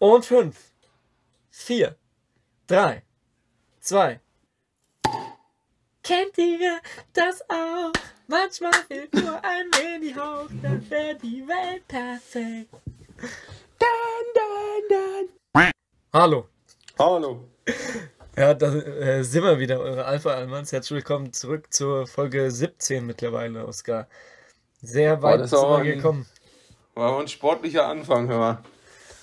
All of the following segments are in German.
Und fünf, vier, drei, zwei. Kennt ihr das auch? Manchmal fehlt nur ein wenig Hauch, dann wäre die Welt perfekt. Dann, dann, dann. Hallo. Hallo. Ja, da äh, sind wir wieder, eure Alpha-Almans. Herzlich willkommen zurück zur Folge 17 mittlerweile, Oskar. Sehr weit sind wir gekommen. War ein sportlicher Anfang, hör mal.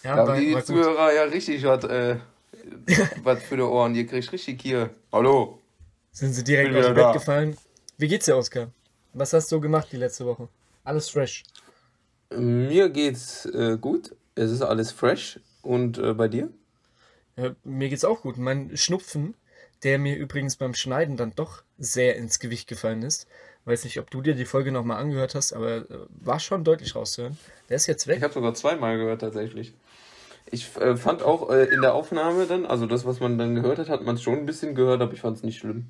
Ja, da haben die Zuhörer ja richtig was, äh, was für die Ohren. Ihr kriegt richtig hier. Hallo. Sind sie direkt aus dem Bett gefallen? Wie geht's dir, Oskar? Was hast du gemacht die letzte Woche? Alles fresh? Mir geht's äh, gut. Es ist alles fresh. Und äh, bei dir? Ja, mir geht's auch gut. Mein Schnupfen, der mir übrigens beim Schneiden dann doch sehr ins Gewicht gefallen ist. Weiß nicht, ob du dir die Folge nochmal angehört hast, aber äh, war schon deutlich rauszuhören. Der ist jetzt weg. Ich habe sogar zweimal gehört tatsächlich. Ich äh, fand auch äh, in der Aufnahme dann, also das, was man dann gehört hat, hat man es schon ein bisschen gehört, aber ich fand es nicht schlimm.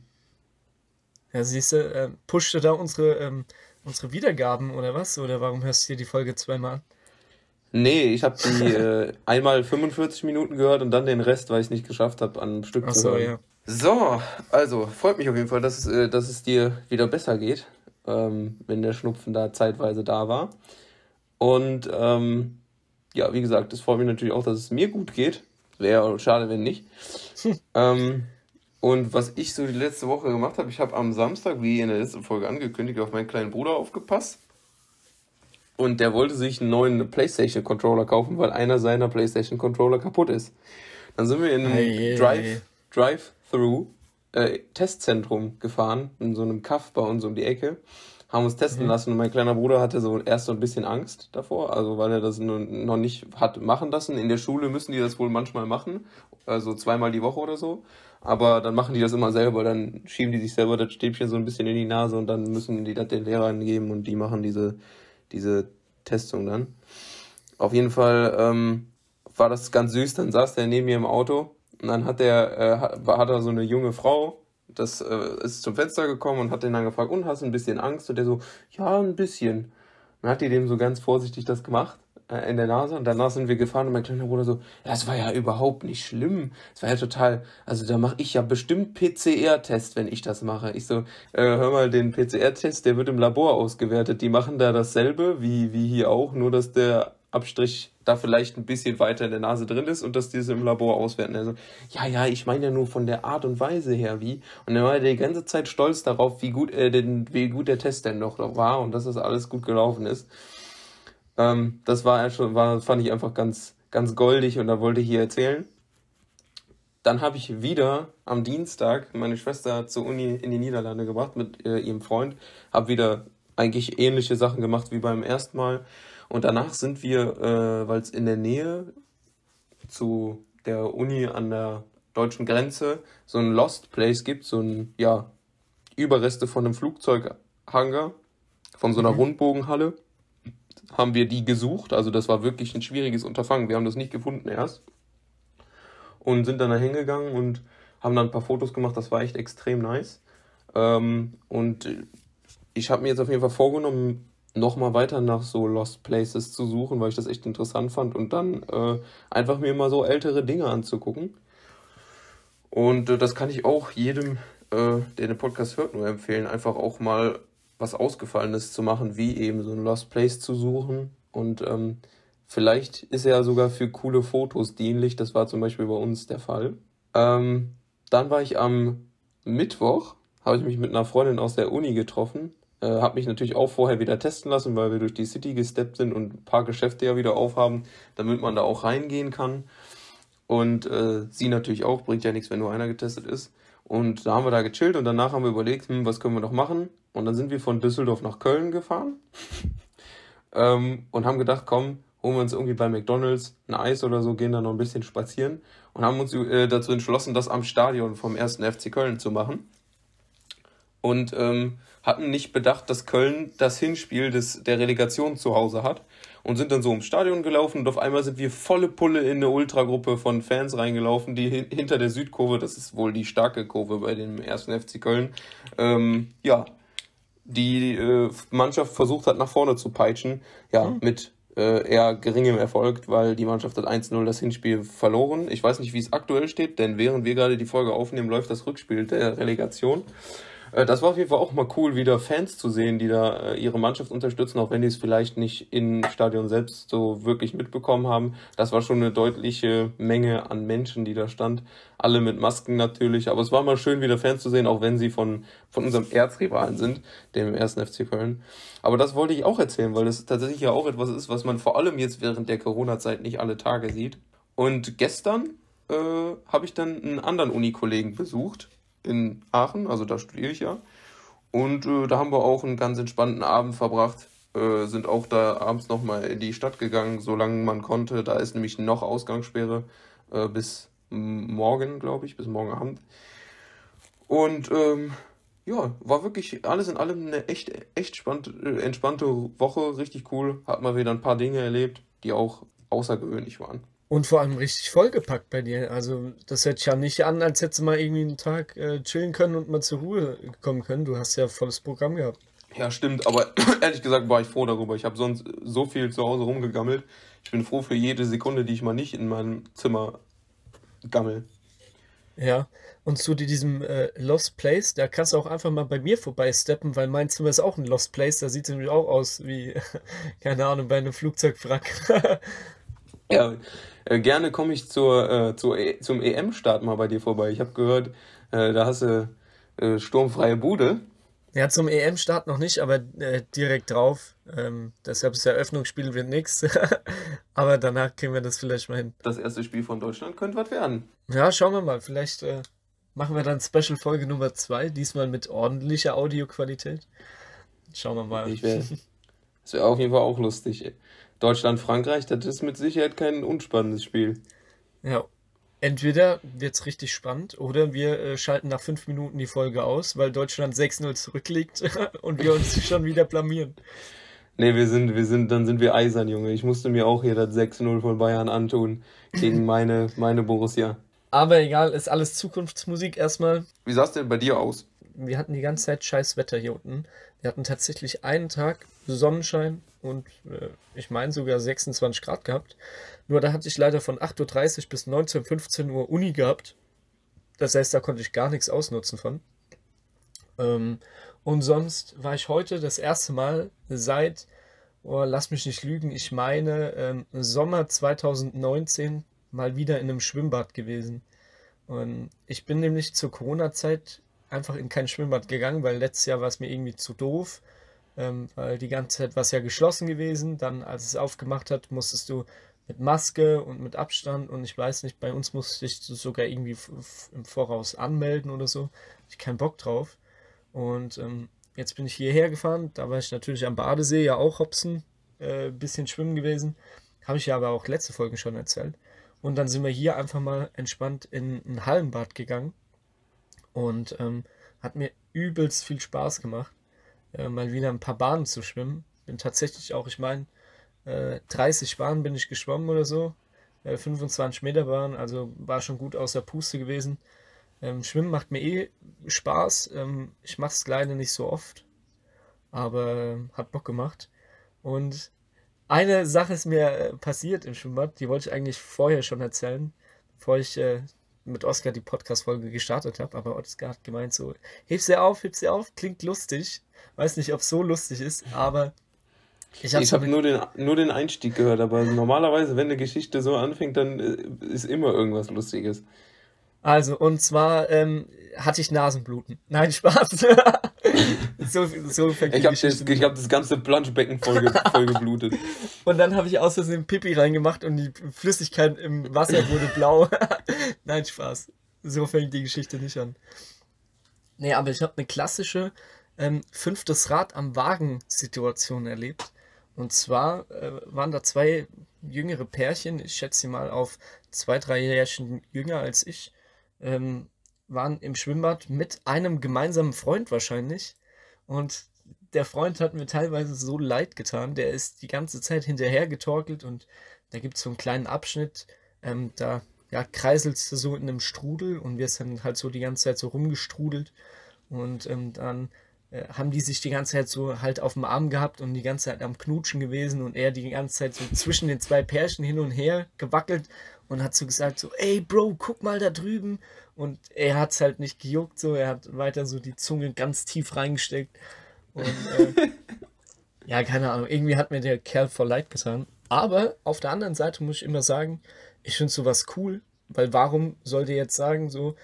Ja, siehst du, äh, pushte da unsere, ähm, unsere Wiedergaben oder was? Oder warum hörst du dir die Folge zweimal an? Nee, ich habe die äh, einmal 45 Minuten gehört und dann den Rest, weil ich es nicht geschafft habe, an einem Stück Ach zu so, hören. Ja. So, also freut mich auf jeden Fall, dass, äh, dass es dir wieder besser geht, ähm, wenn der Schnupfen da zeitweise da war. Und ähm, ja, wie gesagt, es freut mich natürlich auch, dass es mir gut geht. Wäre schade, wenn nicht. ähm, und was ich so die letzte Woche gemacht habe, ich habe am Samstag, wie in der letzten Folge angekündigt, auf meinen kleinen Bruder aufgepasst. Und der wollte sich einen neuen PlayStation Controller kaufen, weil einer seiner PlayStation Controller kaputt ist. Dann sind wir in ein hey, Drive, Drive-Through äh, Testzentrum gefahren, in so einem Kaff bei uns um die Ecke haben uns testen mhm. lassen und mein kleiner Bruder hatte so erst so ein bisschen Angst davor, also weil er das noch nicht hat machen lassen. In der Schule müssen die das wohl manchmal machen, also zweimal die Woche oder so. Aber dann machen die das immer selber, dann schieben die sich selber das Stäbchen so ein bisschen in die Nase und dann müssen die das den Lehrern geben und die machen diese, diese Testung dann. Auf jeden Fall ähm, war das ganz süß, dann saß der neben mir im Auto und dann hat der, äh, hat, hat er so eine junge Frau das äh, ist zum Fenster gekommen und hat den dann gefragt, und hast du ein bisschen Angst? Und der so, ja, ein bisschen. Dann hat die dem so ganz vorsichtig das gemacht äh, in der Nase und danach sind wir gefahren und mein kleiner Bruder so, das war ja überhaupt nicht schlimm. Es war ja total, also da mache ich ja bestimmt PCR-Test, wenn ich das mache. Ich so, äh, hör mal, den PCR-Test, der wird im Labor ausgewertet. Die machen da dasselbe wie, wie hier auch, nur dass der Abstrich da vielleicht ein bisschen weiter in der Nase drin ist und dass die es im Labor auswerten. Also, ja, ja, ich meine ja nur von der Art und Weise her, wie. Und dann war er die ganze Zeit stolz darauf, wie gut, äh, denn, wie gut der Test denn noch war und dass das alles gut gelaufen ist. Ähm, das war schon, war, fand ich einfach ganz, ganz goldig und da wollte ich hier erzählen. Dann habe ich wieder am Dienstag meine Schwester zur Uni in die Niederlande gebracht mit äh, ihrem Freund. Habe wieder eigentlich ähnliche Sachen gemacht wie beim ersten Mal. Und danach sind wir, äh, weil es in der Nähe zu der Uni an der deutschen Grenze so ein Lost Place gibt, so ein, ja, Überreste von einem Flugzeughangar, von so einer mhm. Rundbogenhalle, haben wir die gesucht. Also das war wirklich ein schwieriges Unterfangen. Wir haben das nicht gefunden erst. Und sind dann da hingegangen und haben dann ein paar Fotos gemacht. Das war echt extrem nice. Ähm, und ich habe mir jetzt auf jeden Fall vorgenommen, nochmal weiter nach so Lost Places zu suchen, weil ich das echt interessant fand und dann äh, einfach mir mal so ältere Dinge anzugucken. Und äh, das kann ich auch jedem, äh, der den Podcast hört, nur empfehlen, einfach auch mal was Ausgefallenes zu machen, wie eben so ein Lost Place zu suchen. Und ähm, vielleicht ist er ja sogar für coole Fotos dienlich. Das war zum Beispiel bei uns der Fall. Ähm, dann war ich am Mittwoch, habe ich mich mit einer Freundin aus der Uni getroffen äh, habe mich natürlich auch vorher wieder testen lassen, weil wir durch die City gesteppt sind und ein paar Geschäfte ja wieder aufhaben, damit man da auch reingehen kann. Und äh, sie natürlich auch, bringt ja nichts, wenn nur einer getestet ist. Und da haben wir da gechillt und danach haben wir überlegt, hm, was können wir noch machen? Und dann sind wir von Düsseldorf nach Köln gefahren ähm, und haben gedacht, komm, holen wir uns irgendwie bei McDonalds ein Eis oder so, gehen da noch ein bisschen spazieren und haben uns äh, dazu entschlossen, das am Stadion vom ersten FC Köln zu machen. Und ähm, hatten nicht bedacht, dass Köln das Hinspiel des, der Relegation zu Hause hat und sind dann so ums Stadion gelaufen und auf einmal sind wir volle Pulle in eine Ultragruppe von Fans reingelaufen, die hin, hinter der Südkurve, das ist wohl die starke Kurve bei dem ersten FC Köln, ähm, ja, die äh, Mannschaft versucht hat, nach vorne zu peitschen, ja, mhm. mit äh, eher geringem Erfolg, weil die Mannschaft hat 1-0 das Hinspiel verloren. Ich weiß nicht, wie es aktuell steht, denn während wir gerade die Folge aufnehmen, läuft das Rückspiel der Relegation. Äh, das war auf jeden Fall auch mal cool, wieder Fans zu sehen, die da äh, ihre Mannschaft unterstützen, auch wenn die es vielleicht nicht im Stadion selbst so wirklich mitbekommen haben. Das war schon eine deutliche Menge an Menschen, die da stand. Alle mit Masken natürlich, aber es war mal schön, wieder Fans zu sehen, auch wenn sie von, von unserem Erzrivalen sind, dem ersten FC Köln. Aber das wollte ich auch erzählen, weil es tatsächlich ja auch etwas ist, was man vor allem jetzt während der Corona-Zeit nicht alle Tage sieht. Und gestern äh, habe ich dann einen anderen Unikollegen besucht, in Aachen, also da studiere ich ja. Und äh, da haben wir auch einen ganz entspannten Abend verbracht. Äh, sind auch da abends nochmal in die Stadt gegangen, solange man konnte. Da ist nämlich noch Ausgangssperre äh, bis morgen, glaube ich, bis morgen Abend. Und ähm, ja, war wirklich alles in allem eine echt, echt spannend, äh, entspannte Woche, richtig cool. Hat mal wieder ein paar Dinge erlebt, die auch außergewöhnlich waren. Und vor allem richtig vollgepackt bei dir. Also, das hört sich ja nicht an, als hättest du mal irgendwie einen Tag äh, chillen können und mal zur Ruhe kommen können. Du hast ja volles Programm gehabt. Ja, stimmt, aber ehrlich gesagt war ich froh darüber. Ich habe sonst so viel zu Hause rumgegammelt. Ich bin froh für jede Sekunde, die ich mal nicht in meinem Zimmer gammel. Ja, und zu diesem äh, Lost Place, da kannst du auch einfach mal bei mir vorbeisteppen, weil mein Zimmer ist auch ein Lost Place. Da sieht es nämlich auch aus wie, keine Ahnung, bei einem Flugzeugwrack. ja, äh, gerne komme ich zur, äh, zur e zum EM-Start mal bei dir vorbei. Ich habe gehört, äh, da hast du äh, sturmfreie Bude. Ja, zum EM-Start noch nicht, aber äh, direkt drauf. Ähm, deshalb das Eröffnungsspiel wird nichts. aber danach kriegen wir das vielleicht mal hin. Das erste Spiel von Deutschland könnte was werden. Ja, schauen wir mal. Vielleicht machen wir dann Special-Folge Nummer 2, diesmal mit ordentlicher Audioqualität. Schauen wir mal. Ich wär, das wäre auf jeden Fall auch lustig. Ey. Deutschland-Frankreich, das ist mit Sicherheit kein unspannendes Spiel. Ja, entweder wird es richtig spannend oder wir äh, schalten nach fünf Minuten die Folge aus, weil Deutschland 6-0 zurückliegt und wir uns schon wieder blamieren. Nee, wir sind, wir sind, dann sind wir eisern, Junge. Ich musste mir auch hier das 6-0 von Bayern antun gegen meine, meine Borussia. Aber egal, ist alles Zukunftsmusik erstmal. Wie sah es denn bei dir aus? Wir hatten die ganze Zeit scheiß Wetter hier unten. Wir hatten tatsächlich einen Tag Sonnenschein und äh, ich meine sogar 26 Grad gehabt. Nur da hatte ich leider von 8.30 Uhr bis 19, 15 Uhr Uni gehabt. Das heißt, da konnte ich gar nichts ausnutzen von. Ähm, und sonst war ich heute das erste Mal seit, oh, lass mich nicht lügen, ich meine ähm, Sommer 2019 mal wieder in einem Schwimmbad gewesen. Und ich bin nämlich zur Corona-Zeit einfach in kein Schwimmbad gegangen, weil letztes Jahr war es mir irgendwie zu doof, ähm, weil die ganze Zeit war es ja geschlossen gewesen. Dann, als es aufgemacht hat, musstest du mit Maske und mit Abstand und ich weiß nicht, bei uns musste ich sogar irgendwie im Voraus anmelden oder so. Ich keinen Bock drauf. Und ähm, jetzt bin ich hierher gefahren, da war ich natürlich am Badesee, ja auch Hopsen, äh, bisschen schwimmen gewesen. Habe ich ja aber auch letzte Folge schon erzählt. Und dann sind wir hier einfach mal entspannt in ein Hallenbad gegangen. Und ähm, hat mir übelst viel Spaß gemacht, äh, mal wieder ein paar Bahnen zu schwimmen. Bin tatsächlich auch, ich meine, äh, 30 Bahnen bin ich geschwommen oder so. Äh, 25 Meter Bahn, also war schon gut aus der Puste gewesen. Ähm, Schwimmen macht mir eh Spaß. Ähm, ich mache es leider nicht so oft, aber äh, hat Bock gemacht. Und eine Sache ist mir äh, passiert im Schwimmbad, die wollte ich eigentlich vorher schon erzählen, bevor ich äh, mit Oscar die Podcast-Folge gestartet habe. Aber Oscar hat gemeint so, heb sie auf, heb sie auf, klingt lustig. Weiß nicht, ob es so lustig ist, aber ich habe hab nur, den, nur den Einstieg gehört. Aber normalerweise, wenn eine Geschichte so anfängt, dann äh, ist immer irgendwas Lustiges. Also, und zwar ähm, hatte ich Nasenbluten. Nein, Spaß. so, so ich habe das, hab das ganze Planschbecken voll, voll geblutet. und dann habe ich aus Versehen Pipi reingemacht und die Flüssigkeit im Wasser wurde blau. Nein, Spaß. So fängt die Geschichte nicht an. Nee, aber ich habe eine klassische ähm, fünftes Rad am Wagen-Situation erlebt. Und zwar äh, waren da zwei jüngere Pärchen, ich schätze sie mal auf zwei, drei Jährchen jünger als ich, ähm, waren im Schwimmbad mit einem gemeinsamen Freund wahrscheinlich. Und der Freund hat mir teilweise so leid getan. Der ist die ganze Zeit hinterher getorkelt und da gibt es so einen kleinen Abschnitt, ähm, da ja, kreiselst du so in einem Strudel und wirst dann halt so die ganze Zeit so rumgestrudelt. Und ähm, dann äh, haben die sich die ganze Zeit so halt auf dem Arm gehabt und die ganze Zeit am Knutschen gewesen und er die ganze Zeit so zwischen den zwei Pärchen hin und her gewackelt und hat so gesagt so, ey Bro, guck mal da drüben. Und er hat es halt nicht gejuckt, so, er hat weiter so die Zunge ganz tief reingesteckt. Und äh, ja, keine Ahnung, irgendwie hat mir der Kerl voll leid getan. Aber auf der anderen Seite muss ich immer sagen, ich finde sowas cool, weil warum sollt ihr jetzt sagen, so,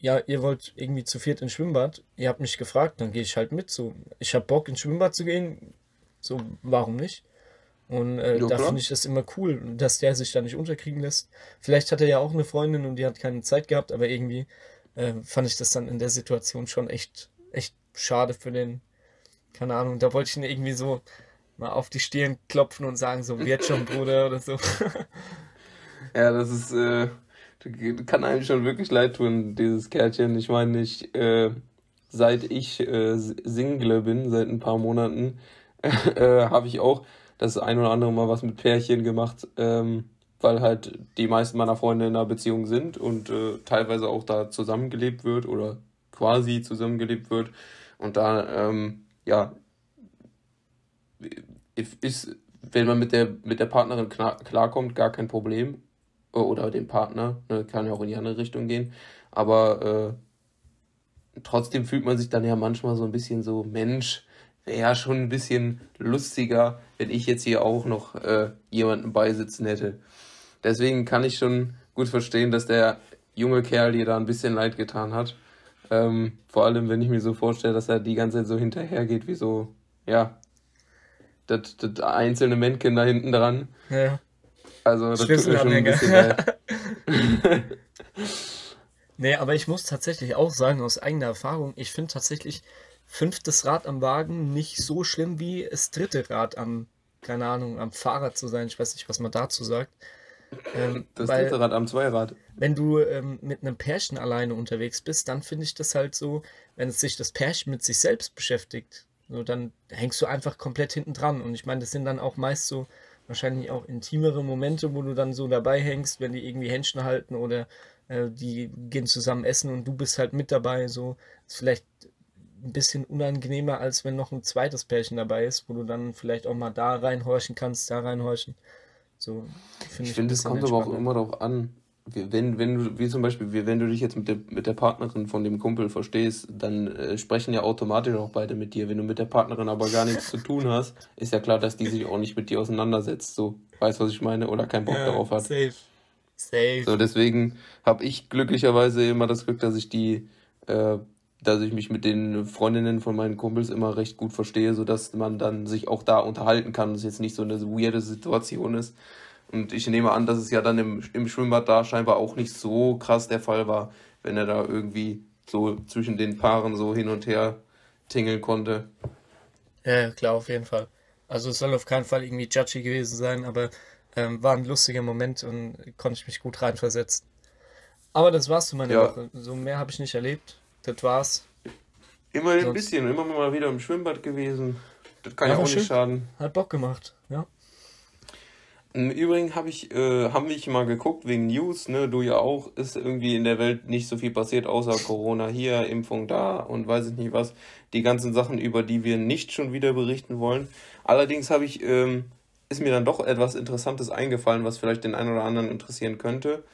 ja, ihr wollt irgendwie zu viert ins Schwimmbad, ihr habt mich gefragt, dann gehe ich halt mit. So, ich habe Bock ins Schwimmbad zu gehen, so, warum nicht? Und äh, ja, da finde ich das immer cool, dass der sich da nicht unterkriegen lässt. Vielleicht hat er ja auch eine Freundin und die hat keine Zeit gehabt, aber irgendwie äh, fand ich das dann in der Situation schon echt, echt schade für den, keine Ahnung, da wollte ich ihn irgendwie so mal auf die Stirn klopfen und sagen, so, wird schon, Bruder, oder so. ja, das ist, äh, kann einem schon wirklich leid tun, dieses Kärtchen. Ich meine, ich, äh, seit ich äh, Single bin, seit ein paar Monaten, äh, habe ich auch das ein oder andere Mal was mit Pärchen gemacht, ähm, weil halt die meisten meiner Freunde in einer Beziehung sind und äh, teilweise auch da zusammengelebt wird oder quasi zusammengelebt wird. Und da, ähm, ja, ist, wenn man mit der, mit der Partnerin klar, klarkommt, gar kein Problem oder dem Partner, ne, kann ja auch in die andere Richtung gehen, aber äh, trotzdem fühlt man sich dann ja manchmal so ein bisschen so, Mensch, wäre ja schon ein bisschen lustiger, wenn ich jetzt hier auch noch äh, jemanden beisitzen hätte. Deswegen kann ich schon gut verstehen, dass der junge Kerl dir da ein bisschen leid getan hat. Ähm, vor allem, wenn ich mir so vorstelle, dass er die ganze Zeit so hinterhergeht, wie so, ja, das, das einzelne Männchen da hinten dran. Ja. Also das tut mir schon ein bisschen leid. nee, aber ich muss tatsächlich auch sagen, aus eigener Erfahrung, ich finde tatsächlich fünftes Rad am Wagen nicht so schlimm wie das dritte Rad am, keine Ahnung, am Fahrrad zu sein. Ich weiß nicht, was man dazu sagt. Ähm, das weil, dritte Rad am Zweirad. Wenn du ähm, mit einem Pärchen alleine unterwegs bist, dann finde ich das halt so, wenn es sich das Pärchen mit sich selbst beschäftigt, so, dann hängst du einfach komplett hinten dran. Und ich meine, das sind dann auch meist so wahrscheinlich auch intimere Momente, wo du dann so dabei hängst, wenn die irgendwie Händchen halten oder äh, die gehen zusammen essen und du bist halt mit dabei. So ist vielleicht ein bisschen unangenehmer, als wenn noch ein zweites Pärchen dabei ist, wo du dann vielleicht auch mal da reinhorchen kannst, da reinhorchen. So, find ich, ich finde, es kommt aber auch immer darauf an, wenn, wenn du, wie zum Beispiel, wenn du dich jetzt mit der, mit der Partnerin von dem Kumpel verstehst, dann äh, sprechen ja automatisch auch beide mit dir. Wenn du mit der Partnerin aber gar nichts zu tun hast, ist ja klar, dass die sich auch nicht mit dir auseinandersetzt. So, weißt du, was ich meine? Oder keinen Bock ja, darauf hat. Safe. Safe. So, deswegen habe ich glücklicherweise immer das Glück, dass ich die, äh, dass ich mich mit den Freundinnen von meinen Kumpels immer recht gut verstehe, sodass man dann sich auch da unterhalten kann und es jetzt nicht so eine weirde Situation ist. Und ich nehme an, dass es ja dann im, im Schwimmbad da scheinbar auch nicht so krass der Fall war, wenn er da irgendwie so zwischen den Paaren so hin und her tingeln konnte. Ja, klar, auf jeden Fall. Also es soll auf keinen Fall irgendwie judgy gewesen sein, aber ähm, war ein lustiger Moment und konnte ich mich gut reinversetzen. Aber das war's zu meiner ja. Woche. So mehr habe ich nicht erlebt. Das war's. Immerhin ein bisschen, immer mal wieder im Schwimmbad gewesen. Das kann ja, auch nicht schön. schaden. Hat Bock gemacht, ja. Im Übrigen habe ich, äh, haben wir mal geguckt wegen News, ne, du ja auch, ist irgendwie in der Welt nicht so viel passiert, außer Corona hier, Impfung da und weiß ich nicht was. Die ganzen Sachen, über die wir nicht schon wieder berichten wollen. Allerdings habe ich, ähm, ist mir dann doch etwas Interessantes eingefallen, was vielleicht den einen oder anderen interessieren könnte.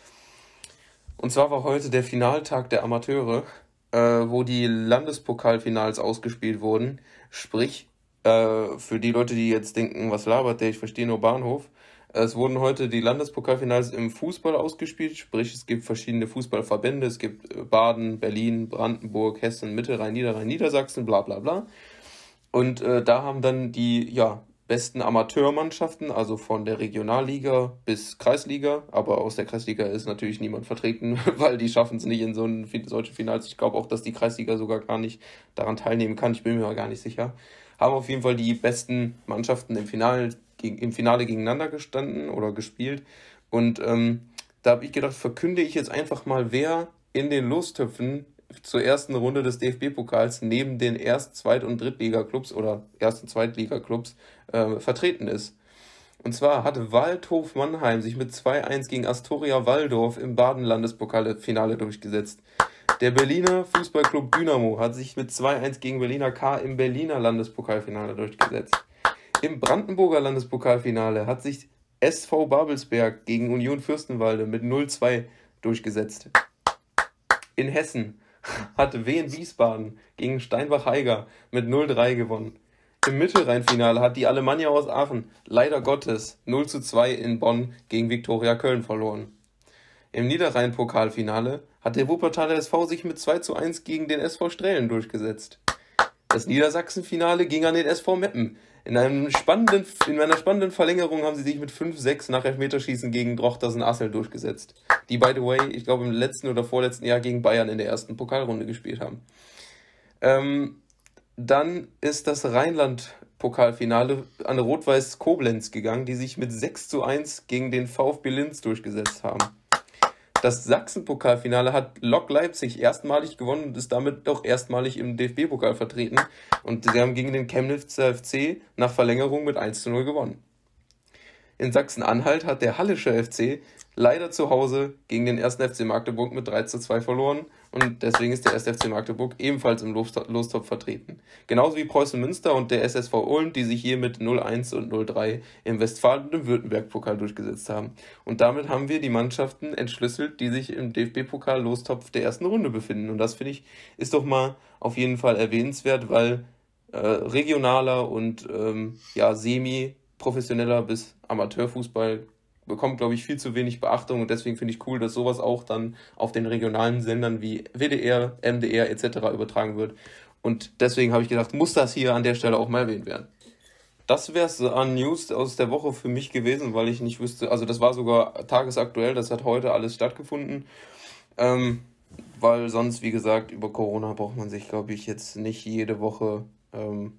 Und zwar war heute der Finaltag der Amateure, äh, wo die Landespokalfinals ausgespielt wurden. Sprich, äh, für die Leute, die jetzt denken, was labert der, ich verstehe nur Bahnhof. Es wurden heute die Landespokalfinals im Fußball ausgespielt, sprich es gibt verschiedene Fußballverbände, es gibt äh, Baden, Berlin, Brandenburg, Hessen, Mittelrhein, Niederrhein, Niedersachsen, bla bla bla. Und äh, da haben dann die ja, besten Amateurmannschaften, also von der Regionalliga bis Kreisliga, aber aus der Kreisliga ist natürlich niemand vertreten, weil die schaffen es nicht in so einen, solche Finals. Ich glaube auch, dass die Kreisliga sogar gar nicht daran teilnehmen kann, ich bin mir aber gar nicht sicher. Haben auf jeden Fall die besten Mannschaften im Finale im Finale gegeneinander gestanden oder gespielt. Und ähm, da habe ich gedacht, verkünde ich jetzt einfach mal, wer in den Lostöpfen zur ersten Runde des DFB-Pokals neben den Erst-, Zweit- und Drittliga-Clubs oder Erst- und Zweitliga-Clubs äh, vertreten ist. Und zwar hat Waldhof Mannheim sich mit 2-1 gegen Astoria Waldorf im Baden-Landespokalfinale durchgesetzt. Der Berliner Fußballclub Dynamo hat sich mit 2-1 gegen Berliner K im Berliner Landespokalfinale durchgesetzt. Im Brandenburger Landespokalfinale hat sich SV Babelsberg gegen Union Fürstenwalde mit 0-2 durchgesetzt. In Hessen hat Wien Wiesbaden gegen Steinbach-Heiger mit 0-3 gewonnen. Im Mittelrheinfinale hat die Alemannia aus Aachen leider Gottes 0 2 in Bonn gegen Viktoria Köln verloren. Im Niederrhein-Pokalfinale hat der Wuppertaler SV sich mit 2 1 gegen den SV Strehlen durchgesetzt. Das Niedersachsen-Finale ging an den SV Meppen. In, einem spannenden, in einer spannenden Verlängerung haben sie sich mit 5-6 nach Elfmeterschießen gegen Drochtersen Assel durchgesetzt. Die, by the way, ich glaube im letzten oder vorletzten Jahr gegen Bayern in der ersten Pokalrunde gespielt haben. Ähm, dann ist das Rheinland-Pokalfinale an Rot-Weiß Koblenz gegangen, die sich mit 6 zu 1 gegen den VfB Linz durchgesetzt haben. Das Sachsen-Pokalfinale hat Lok Leipzig erstmalig gewonnen und ist damit auch erstmalig im DFB-Pokal vertreten. Und sie haben gegen den Chemnitzer FC nach Verlängerung mit 1 zu 0 gewonnen. In Sachsen-Anhalt hat der Hallische FC leider zu Hause gegen den 1. FC Magdeburg mit 3 zu 2 verloren und deswegen ist der 1. FC Magdeburg ebenfalls im Lostopf vertreten. Genauso wie Preußen Münster und der SSV Ulm, die sich hier mit 0-1 und 0-3 im Westfalen- und im Württemberg-Pokal durchgesetzt haben. Und damit haben wir die Mannschaften entschlüsselt, die sich im DFB-Pokal Lostopf der ersten Runde befinden. Und das finde ich ist doch mal auf jeden Fall erwähnenswert, weil äh, regionaler und ähm, ja, semi-professioneller bis Amateurfußball bekommt, glaube ich, viel zu wenig Beachtung und deswegen finde ich cool, dass sowas auch dann auf den regionalen Sendern wie WDR, MDR etc. übertragen wird. Und deswegen habe ich gedacht, muss das hier an der Stelle auch mal erwähnt werden. Das wäre es an News aus der Woche für mich gewesen, weil ich nicht wüsste, also das war sogar tagesaktuell, das hat heute alles stattgefunden. Ähm, weil sonst, wie gesagt, über Corona braucht man sich, glaube ich, jetzt nicht jede Woche ähm,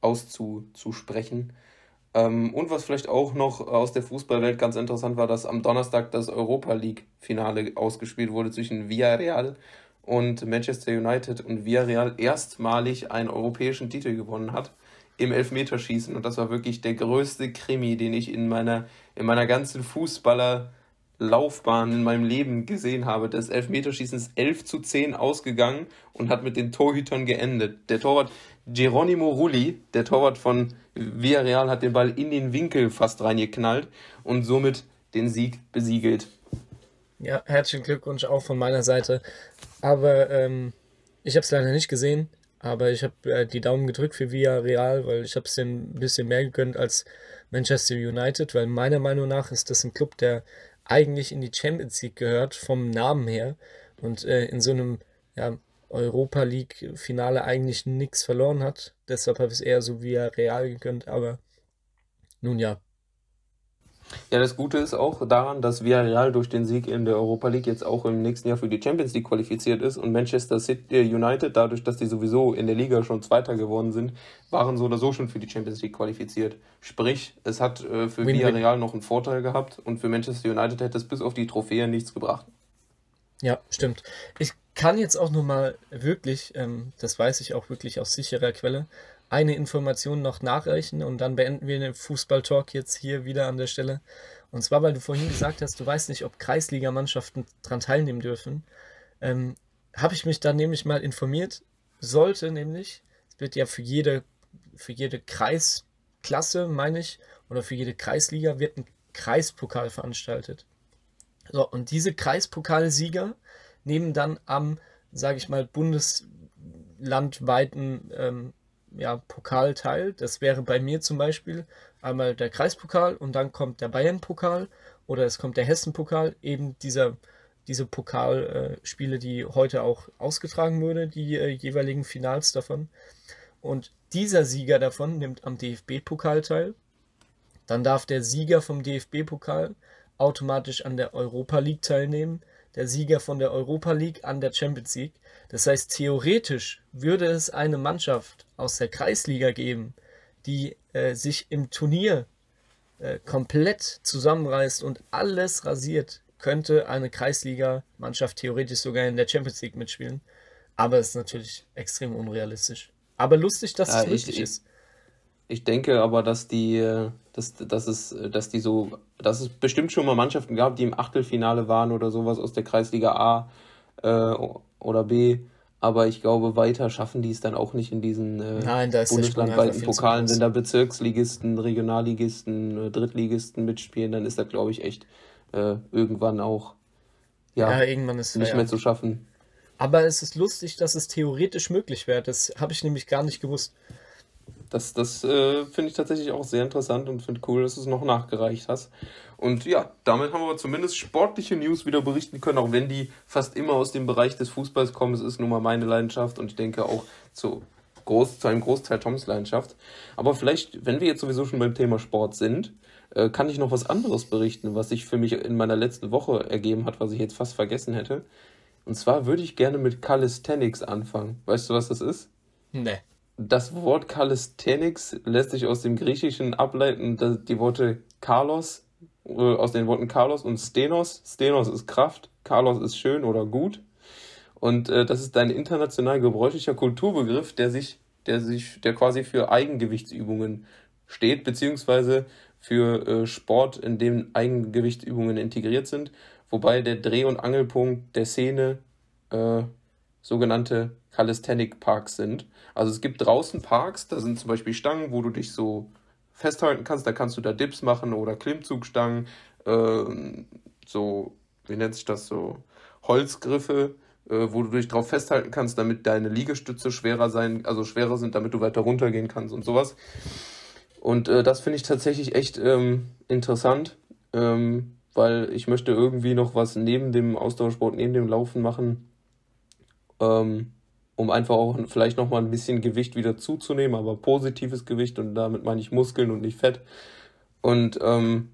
auszusprechen. Ähm, und was vielleicht auch noch aus der Fußballwelt ganz interessant war, dass am Donnerstag das Europa League-Finale ausgespielt wurde zwischen Villarreal und Manchester United und Villarreal erstmalig einen europäischen Titel gewonnen hat im Elfmeterschießen. Und das war wirklich der größte Krimi, den ich in meiner, in meiner ganzen Fußballerlaufbahn in meinem Leben gesehen habe. Das Elfmeterschießen ist 11 zu 10 ausgegangen und hat mit den Torhütern geendet. Der Torwart Geronimo Rulli, der Torwart von Villarreal, hat den Ball in den Winkel fast reingeknallt und somit den Sieg besiegelt. Ja, herzlichen Glückwunsch auch von meiner Seite. Aber ähm, ich habe es leider nicht gesehen, aber ich habe äh, die Daumen gedrückt für Villarreal, weil ich habe es ein bisschen mehr gegönnt als Manchester United, weil meiner Meinung nach ist das ein Club, der eigentlich in die Champions League gehört, vom Namen her. Und äh, in so einem ja, Europa League Finale eigentlich nichts verloren hat. Deshalb habe ich es eher so wie Real gegönnt, aber nun ja. Ja, das Gute ist auch daran, dass Villarreal durch den Sieg in der Europa League jetzt auch im nächsten Jahr für die Champions League qualifiziert ist und Manchester City äh, United, dadurch, dass die sowieso in der Liga schon Zweiter geworden sind, waren so oder so schon für die Champions League qualifiziert. Sprich, es hat äh, für Win Villarreal noch einen Vorteil gehabt und für Manchester United hätte es bis auf die Trophäe nichts gebracht. Ja, stimmt. Ich kann jetzt auch nur mal wirklich, ähm, das weiß ich auch wirklich aus sicherer Quelle, eine Information noch nachreichen und dann beenden wir den Fußball-Talk jetzt hier wieder an der Stelle. Und zwar, weil du vorhin gesagt hast, du weißt nicht, ob Kreisligamannschaften daran teilnehmen dürfen. Ähm, Habe ich mich da nämlich mal informiert. Sollte nämlich, es wird ja für jede, für jede Kreisklasse, meine ich, oder für jede Kreisliga wird ein Kreispokal veranstaltet. So, und diese Kreispokalsieger nehmen dann am, sage ich mal, bundeslandweiten ähm, ja, Pokal teil. Das wäre bei mir zum Beispiel einmal der Kreispokal und dann kommt der Bayernpokal oder es kommt der Hessenpokal, eben dieser, diese Pokalspiele, äh, die heute auch ausgetragen wurde, die äh, jeweiligen Finals davon. Und dieser Sieger davon nimmt am DFB-Pokal teil. Dann darf der Sieger vom DFB-Pokal automatisch an der Europa League teilnehmen der Sieger von der Europa League an der Champions League. Das heißt, theoretisch würde es eine Mannschaft aus der Kreisliga geben, die äh, sich im Turnier äh, komplett zusammenreißt und alles rasiert, könnte eine Kreisliga-Mannschaft theoretisch sogar in der Champions League mitspielen. Aber es ist natürlich extrem unrealistisch. Aber lustig, dass ja, es möglich ist. Ich denke aber, dass die, äh, dass, dass es, dass die so, dass es bestimmt schon mal Mannschaften gab, die im Achtelfinale waren oder sowas aus der Kreisliga A. Äh, oder B. Aber ich glaube, weiter schaffen die es dann auch nicht in diesen äh, Nein, bundeslandweiten Pokalen. Wenn da Bezirksligisten, Regionalligisten, äh, Drittligisten mitspielen, dann ist das, glaube ich, echt äh, irgendwann auch ja, ja irgendwann ist, nicht ja. mehr zu schaffen. Aber es ist lustig, dass es theoretisch möglich wäre. Das habe ich nämlich gar nicht gewusst. Das, das äh, finde ich tatsächlich auch sehr interessant und finde cool, dass du es noch nachgereicht hast. Und ja, damit haben wir zumindest sportliche News wieder berichten können, auch wenn die fast immer aus dem Bereich des Fußballs kommen. Es ist nun mal meine Leidenschaft und ich denke auch zu, groß, zu einem Großteil Toms Leidenschaft. Aber vielleicht, wenn wir jetzt sowieso schon beim Thema Sport sind, äh, kann ich noch was anderes berichten, was sich für mich in meiner letzten Woche ergeben hat, was ich jetzt fast vergessen hätte. Und zwar würde ich gerne mit Calisthenics anfangen. Weißt du, was das ist? Nee. Das Wort Calisthenics lässt sich aus dem Griechischen ableiten, die Worte Carlos, äh, aus den Worten Carlos und Stenos. Stenos ist Kraft, Carlos ist schön oder gut. Und äh, das ist ein international gebräuchlicher Kulturbegriff, der sich, der sich, der quasi für Eigengewichtsübungen steht, beziehungsweise für äh, Sport, in dem Eigengewichtsübungen integriert sind, wobei der Dreh- und Angelpunkt der Szene äh, sogenannte Calisthenic Parks sind. Also es gibt draußen Parks, da sind zum Beispiel Stangen, wo du dich so festhalten kannst, da kannst du da Dips machen oder Klimmzugstangen, äh, so, wie nennt sich das, so Holzgriffe, äh, wo du dich drauf festhalten kannst, damit deine Liegestütze schwerer sein, also schwerer sind, damit du weiter runtergehen kannst und sowas. Und äh, das finde ich tatsächlich echt ähm, interessant, ähm, weil ich möchte irgendwie noch was neben dem Ausdauersport, neben dem Laufen machen, ähm, um einfach auch vielleicht nochmal ein bisschen Gewicht wieder zuzunehmen, aber positives Gewicht und damit meine ich Muskeln und nicht Fett. Und ähm,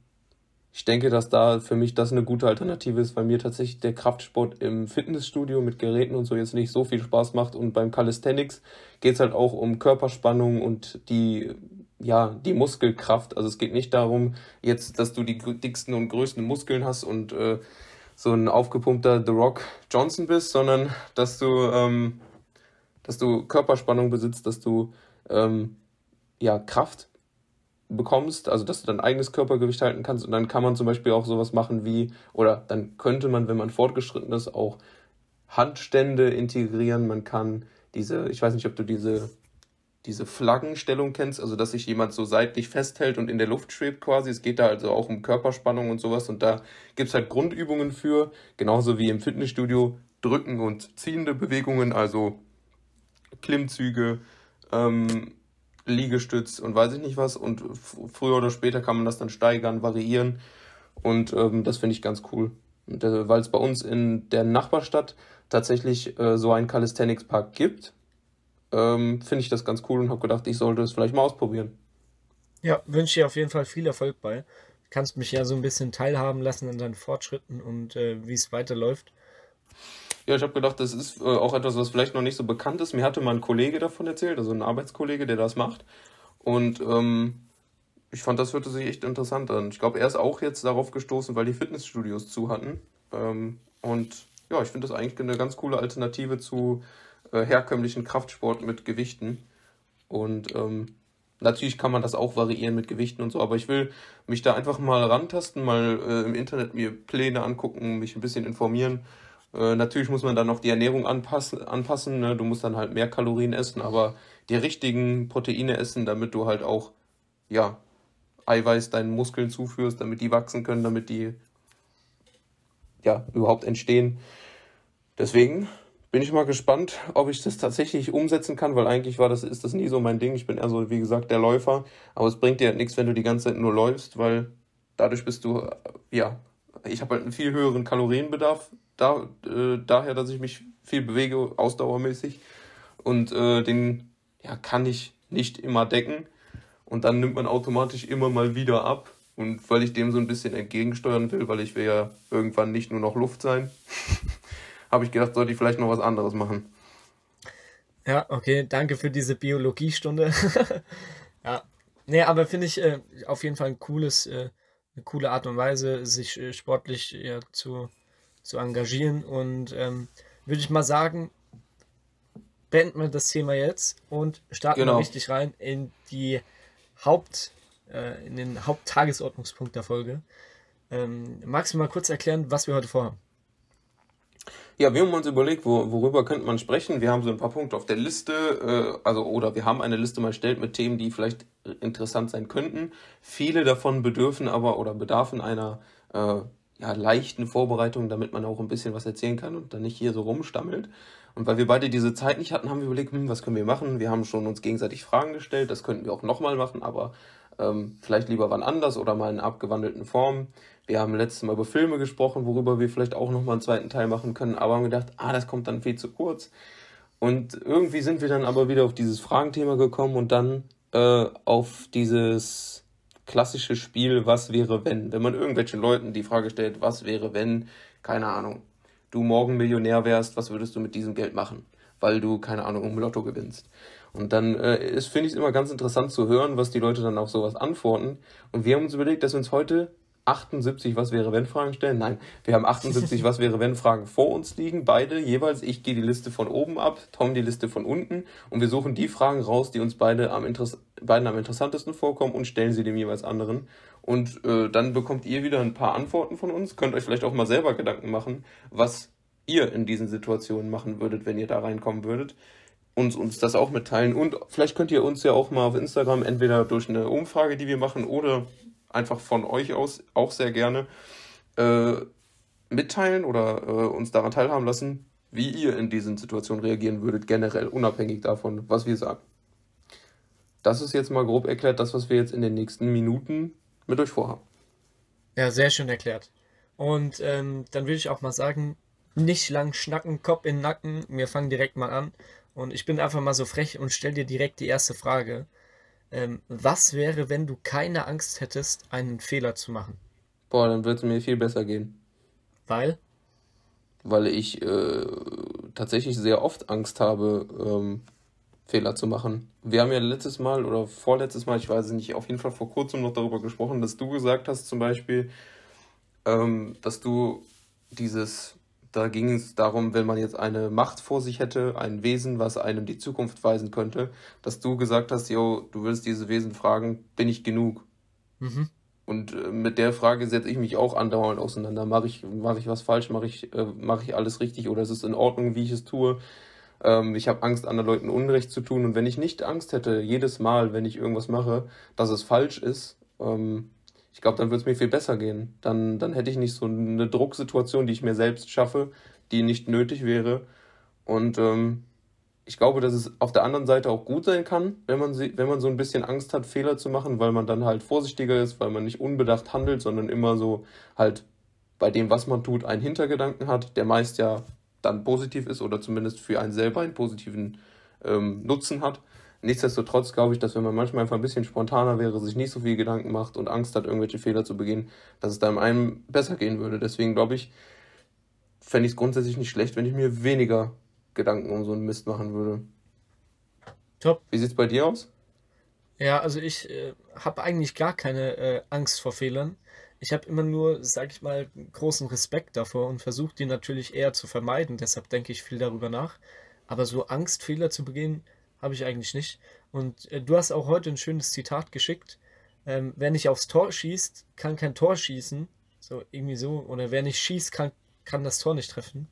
ich denke, dass da für mich das eine gute Alternative ist, weil mir tatsächlich der Kraftsport im Fitnessstudio mit Geräten und so jetzt nicht so viel Spaß macht. Und beim Calisthenics geht es halt auch um Körperspannung und die, ja, die Muskelkraft. Also es geht nicht darum, jetzt, dass du die dicksten und größten Muskeln hast und äh, so ein aufgepumpter The Rock Johnson bist, sondern dass du ähm, dass du Körperspannung besitzt, dass du ähm, ja, Kraft bekommst, also dass du dein eigenes Körpergewicht halten kannst. Und dann kann man zum Beispiel auch sowas machen wie, oder dann könnte man, wenn man fortgeschritten ist, auch Handstände integrieren. Man kann diese, ich weiß nicht, ob du diese, diese Flaggenstellung kennst, also dass sich jemand so seitlich festhält und in der Luft schwebt quasi. Es geht da also auch um Körperspannung und sowas und da gibt es halt Grundübungen für, genauso wie im Fitnessstudio drücken und ziehende Bewegungen, also Klimmzüge, ähm, Liegestütz und weiß ich nicht was. Und früher oder später kann man das dann steigern, variieren. Und ähm, das finde ich ganz cool. äh, Weil es bei uns in der Nachbarstadt tatsächlich äh, so einen Calisthenics Park gibt, ähm, finde ich das ganz cool und habe gedacht, ich sollte es vielleicht mal ausprobieren. Ja, wünsche dir auf jeden Fall viel Erfolg bei. Kannst mich ja so ein bisschen teilhaben lassen an deinen Fortschritten und äh, wie es weiterläuft. Ja, ich habe gedacht, das ist äh, auch etwas, was vielleicht noch nicht so bekannt ist. Mir hatte mal ein Kollege davon erzählt, also ein Arbeitskollege, der das macht. Und ähm, ich fand, das hörte sich echt interessant an. Ich glaube, er ist auch jetzt darauf gestoßen, weil die Fitnessstudios zu hatten. Ähm, und ja, ich finde das eigentlich eine ganz coole Alternative zu äh, herkömmlichen Kraftsport mit Gewichten. Und ähm, natürlich kann man das auch variieren mit Gewichten und so, aber ich will mich da einfach mal rantasten, mal äh, im Internet mir Pläne angucken, mich ein bisschen informieren äh, natürlich muss man dann noch die Ernährung anpassen. anpassen ne? Du musst dann halt mehr Kalorien essen, aber die richtigen Proteine essen, damit du halt auch ja, Eiweiß deinen Muskeln zuführst, damit die wachsen können, damit die ja, überhaupt entstehen. Deswegen bin ich mal gespannt, ob ich das tatsächlich umsetzen kann, weil eigentlich war das, ist das nie so mein Ding. Ich bin eher so, wie gesagt, der Läufer. Aber es bringt dir halt nichts, wenn du die ganze Zeit nur läufst, weil dadurch bist du, ja, ich habe halt einen viel höheren Kalorienbedarf da, äh, daher, dass ich mich viel bewege, ausdauermäßig. Und äh, den ja, kann ich nicht immer decken. Und dann nimmt man automatisch immer mal wieder ab. Und weil ich dem so ein bisschen entgegensteuern will, weil ich will ja irgendwann nicht nur noch Luft sein, habe ich gedacht, sollte ich vielleicht noch was anderes machen. Ja, okay, danke für diese Biologiestunde. ja, nee, aber finde ich äh, auf jeden Fall ein cooles, äh, eine coole Art und Weise, sich äh, sportlich zu zu engagieren. Und ähm, würde ich mal sagen, beenden wir das Thema jetzt und starten genau. richtig rein in die Haupt, äh, in den Haupttagesordnungspunkt der Folge. Ähm, magst du mal kurz erklären, was wir heute vorhaben? Ja, wir haben uns überlegt, wo, worüber könnte man sprechen. Wir haben so ein paar Punkte auf der Liste, äh, also oder wir haben eine Liste mal erstellt mit Themen, die vielleicht interessant sein könnten. Viele davon bedürfen aber oder bedarfen einer äh, ja, leichten Vorbereitung, damit man auch ein bisschen was erzählen kann und dann nicht hier so rumstammelt. Und weil wir beide diese Zeit nicht hatten, haben wir überlegt, hm, was können wir machen? Wir haben schon uns gegenseitig Fragen gestellt, das könnten wir auch nochmal machen, aber ähm, vielleicht lieber wann anders oder mal in abgewandelten Form. Wir haben letztes Mal über Filme gesprochen, worüber wir vielleicht auch nochmal einen zweiten Teil machen können, aber haben gedacht, ah, das kommt dann viel zu kurz. Und irgendwie sind wir dann aber wieder auf dieses Fragenthema gekommen und dann äh, auf dieses klassische Spiel, was wäre wenn? Wenn man irgendwelchen Leuten die Frage stellt, was wäre wenn, keine Ahnung, du morgen Millionär wärst, was würdest du mit diesem Geld machen? Weil du, keine Ahnung, um Lotto gewinnst. Und dann äh, finde ich es immer ganz interessant zu hören, was die Leute dann auf sowas antworten. Und wir haben uns überlegt, dass wir uns heute 78 Was wäre wenn Fragen stellen. Nein, wir haben 78 Was wäre wenn Fragen vor uns liegen, beide jeweils. Ich gehe die Liste von oben ab, Tom die Liste von unten und wir suchen die Fragen raus, die uns beide am, Interess beiden am interessantesten vorkommen und stellen sie dem jeweils anderen. Und äh, dann bekommt ihr wieder ein paar Antworten von uns, könnt euch vielleicht auch mal selber Gedanken machen, was ihr in diesen Situationen machen würdet, wenn ihr da reinkommen würdet uns, uns das auch mitteilen. Und vielleicht könnt ihr uns ja auch mal auf Instagram entweder durch eine Umfrage, die wir machen, oder einfach von euch aus auch sehr gerne äh, mitteilen oder äh, uns daran teilhaben lassen, wie ihr in diesen Situationen reagieren würdet, generell, unabhängig davon, was wir sagen. Das ist jetzt mal grob erklärt, das, was wir jetzt in den nächsten Minuten mit euch vorhaben. Ja, sehr schön erklärt. Und ähm, dann würde ich auch mal sagen, nicht lang schnacken, Kopf in den Nacken. Wir fangen direkt mal an. Und ich bin einfach mal so frech und stell dir direkt die erste Frage. Ähm, was wäre, wenn du keine Angst hättest, einen Fehler zu machen? Boah, dann würde es mir viel besser gehen. Weil? Weil ich äh, tatsächlich sehr oft Angst habe, ähm, Fehler zu machen. Wir haben ja letztes Mal oder vorletztes Mal, ich weiß es nicht, auf jeden Fall vor kurzem noch darüber gesprochen, dass du gesagt hast, zum Beispiel, ähm, dass du dieses da ging es darum, wenn man jetzt eine Macht vor sich hätte, ein Wesen, was einem die Zukunft weisen könnte, dass du gesagt hast, yo, du willst diese Wesen fragen, bin ich genug? Mhm. Und äh, mit der Frage setze ich mich auch andauernd auseinander. Mache ich, mach ich was falsch? Mache ich, äh, mach ich alles richtig? Oder ist es in Ordnung, wie ich es tue? Ähm, ich habe Angst, anderen Leuten Unrecht zu tun. Und wenn ich nicht Angst hätte, jedes Mal, wenn ich irgendwas mache, dass es falsch ist, ähm, ich glaube, dann würde es mir viel besser gehen. Dann, dann hätte ich nicht so eine Drucksituation, die ich mir selbst schaffe, die nicht nötig wäre. Und ähm, ich glaube, dass es auf der anderen Seite auch gut sein kann, wenn man, wenn man so ein bisschen Angst hat, Fehler zu machen, weil man dann halt vorsichtiger ist, weil man nicht unbedacht handelt, sondern immer so halt bei dem, was man tut, einen Hintergedanken hat, der meist ja dann positiv ist oder zumindest für einen selber einen positiven ähm, Nutzen hat. Nichtsdestotrotz glaube ich, dass wenn man manchmal einfach ein bisschen spontaner wäre, sich nicht so viel Gedanken macht und Angst hat, irgendwelche Fehler zu begehen, dass es da einem besser gehen würde. Deswegen glaube ich, fände ich es grundsätzlich nicht schlecht, wenn ich mir weniger Gedanken um so einen Mist machen würde. Top. Wie sieht es bei dir aus? Ja, also ich äh, habe eigentlich gar keine äh, Angst vor Fehlern. Ich habe immer nur, sag ich mal, großen Respekt davor und versuche die natürlich eher zu vermeiden. Deshalb denke ich viel darüber nach. Aber so Angst, Fehler zu begehen, habe ich eigentlich nicht. Und äh, du hast auch heute ein schönes Zitat geschickt. Ähm, wer nicht aufs Tor schießt, kann kein Tor schießen. So, irgendwie so. Oder wer nicht schießt, kann, kann das Tor nicht treffen.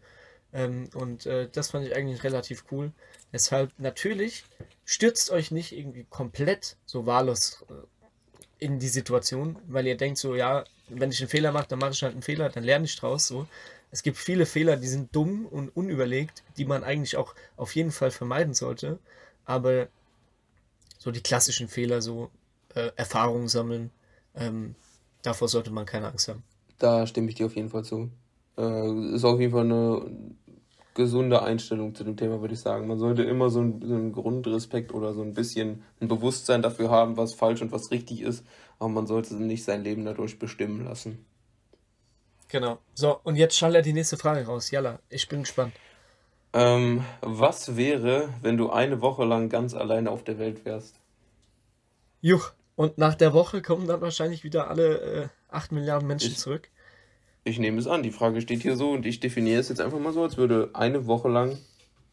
Ähm, und äh, das fand ich eigentlich relativ cool. Deshalb, natürlich, stürzt euch nicht irgendwie komplett so wahllos äh, in die Situation, weil ihr denkt so, ja, wenn ich einen Fehler mache, dann mache ich halt einen Fehler, dann lerne ich draus. So. Es gibt viele Fehler, die sind dumm und unüberlegt, die man eigentlich auch auf jeden Fall vermeiden sollte aber so die klassischen Fehler, so äh, Erfahrungen sammeln, ähm, davor sollte man keine Angst haben. Da stimme ich dir auf jeden Fall zu. Äh, ist auf jeden Fall eine gesunde Einstellung zu dem Thema, würde ich sagen. Man sollte immer so, ein, so einen Grundrespekt oder so ein bisschen ein Bewusstsein dafür haben, was falsch und was richtig ist, aber man sollte nicht sein Leben dadurch bestimmen lassen. Genau. So, und jetzt schallert die nächste Frage raus. Jalla, ich bin gespannt. Ähm, was wäre, wenn du eine Woche lang ganz alleine auf der Welt wärst? Juch, und nach der Woche kommen dann wahrscheinlich wieder alle äh, 8 Milliarden Menschen ich, zurück. Ich nehme es an, die Frage steht hier so und ich definiere es jetzt einfach mal so, als würde eine Woche lang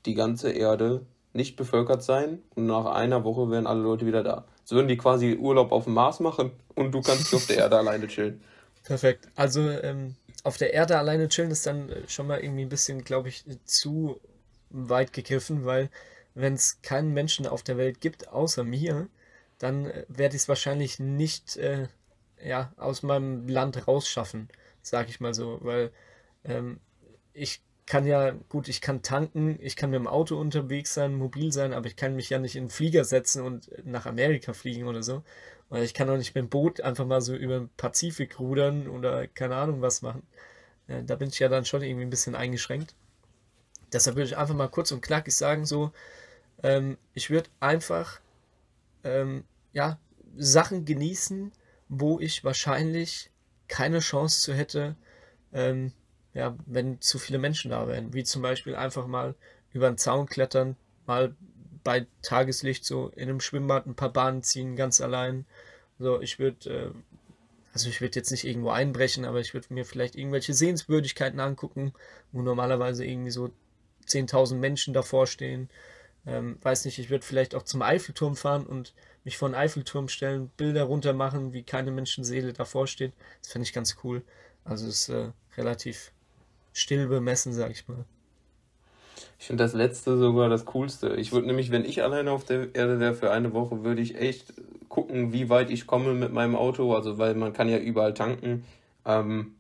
die ganze Erde nicht bevölkert sein und nach einer Woche wären alle Leute wieder da. So würden die quasi Urlaub auf dem Mars machen und du kannst auf der Erde alleine chillen. Perfekt. Also ähm, auf der Erde alleine chillen ist dann äh, schon mal irgendwie ein bisschen, glaube ich, zu weit gegriffen, weil wenn es keinen Menschen auf der Welt gibt, außer mir, dann äh, werde ich es wahrscheinlich nicht äh, ja, aus meinem Land rausschaffen, sage ich mal so, weil ähm, ich kann ja, gut, ich kann tanken, ich kann mit dem Auto unterwegs sein, mobil sein, aber ich kann mich ja nicht in einen Flieger setzen und nach Amerika fliegen oder so. Weil ich kann auch nicht mit dem Boot einfach mal so über den Pazifik rudern oder keine Ahnung was machen. Äh, da bin ich ja dann schon irgendwie ein bisschen eingeschränkt. Deshalb würde ich einfach mal kurz und knackig sagen, so, ähm, ich würde einfach, ähm, ja, Sachen genießen, wo ich wahrscheinlich keine Chance zu hätte, ähm, ja, wenn zu viele Menschen da wären. Wie zum Beispiel einfach mal über den Zaun klettern, mal bei Tageslicht so in einem Schwimmbad ein paar Bahnen ziehen, ganz allein. So, ich würde, äh, also ich würde jetzt nicht irgendwo einbrechen, aber ich würde mir vielleicht irgendwelche Sehenswürdigkeiten angucken, wo normalerweise irgendwie so 10.000 Menschen davor stehen. Ähm, weiß nicht, ich würde vielleicht auch zum Eiffelturm fahren und mich vor den Eiffelturm stellen, Bilder runter machen, wie keine Menschenseele davor steht. Das fände ich ganz cool. Also es ist äh, relativ still bemessen, sag ich mal. Ich finde das letzte sogar das coolste. Ich würde nämlich, wenn ich alleine auf der Erde wäre für eine Woche, würde ich echt gucken, wie weit ich komme mit meinem Auto. Also, weil man kann ja überall tanken. Ähm,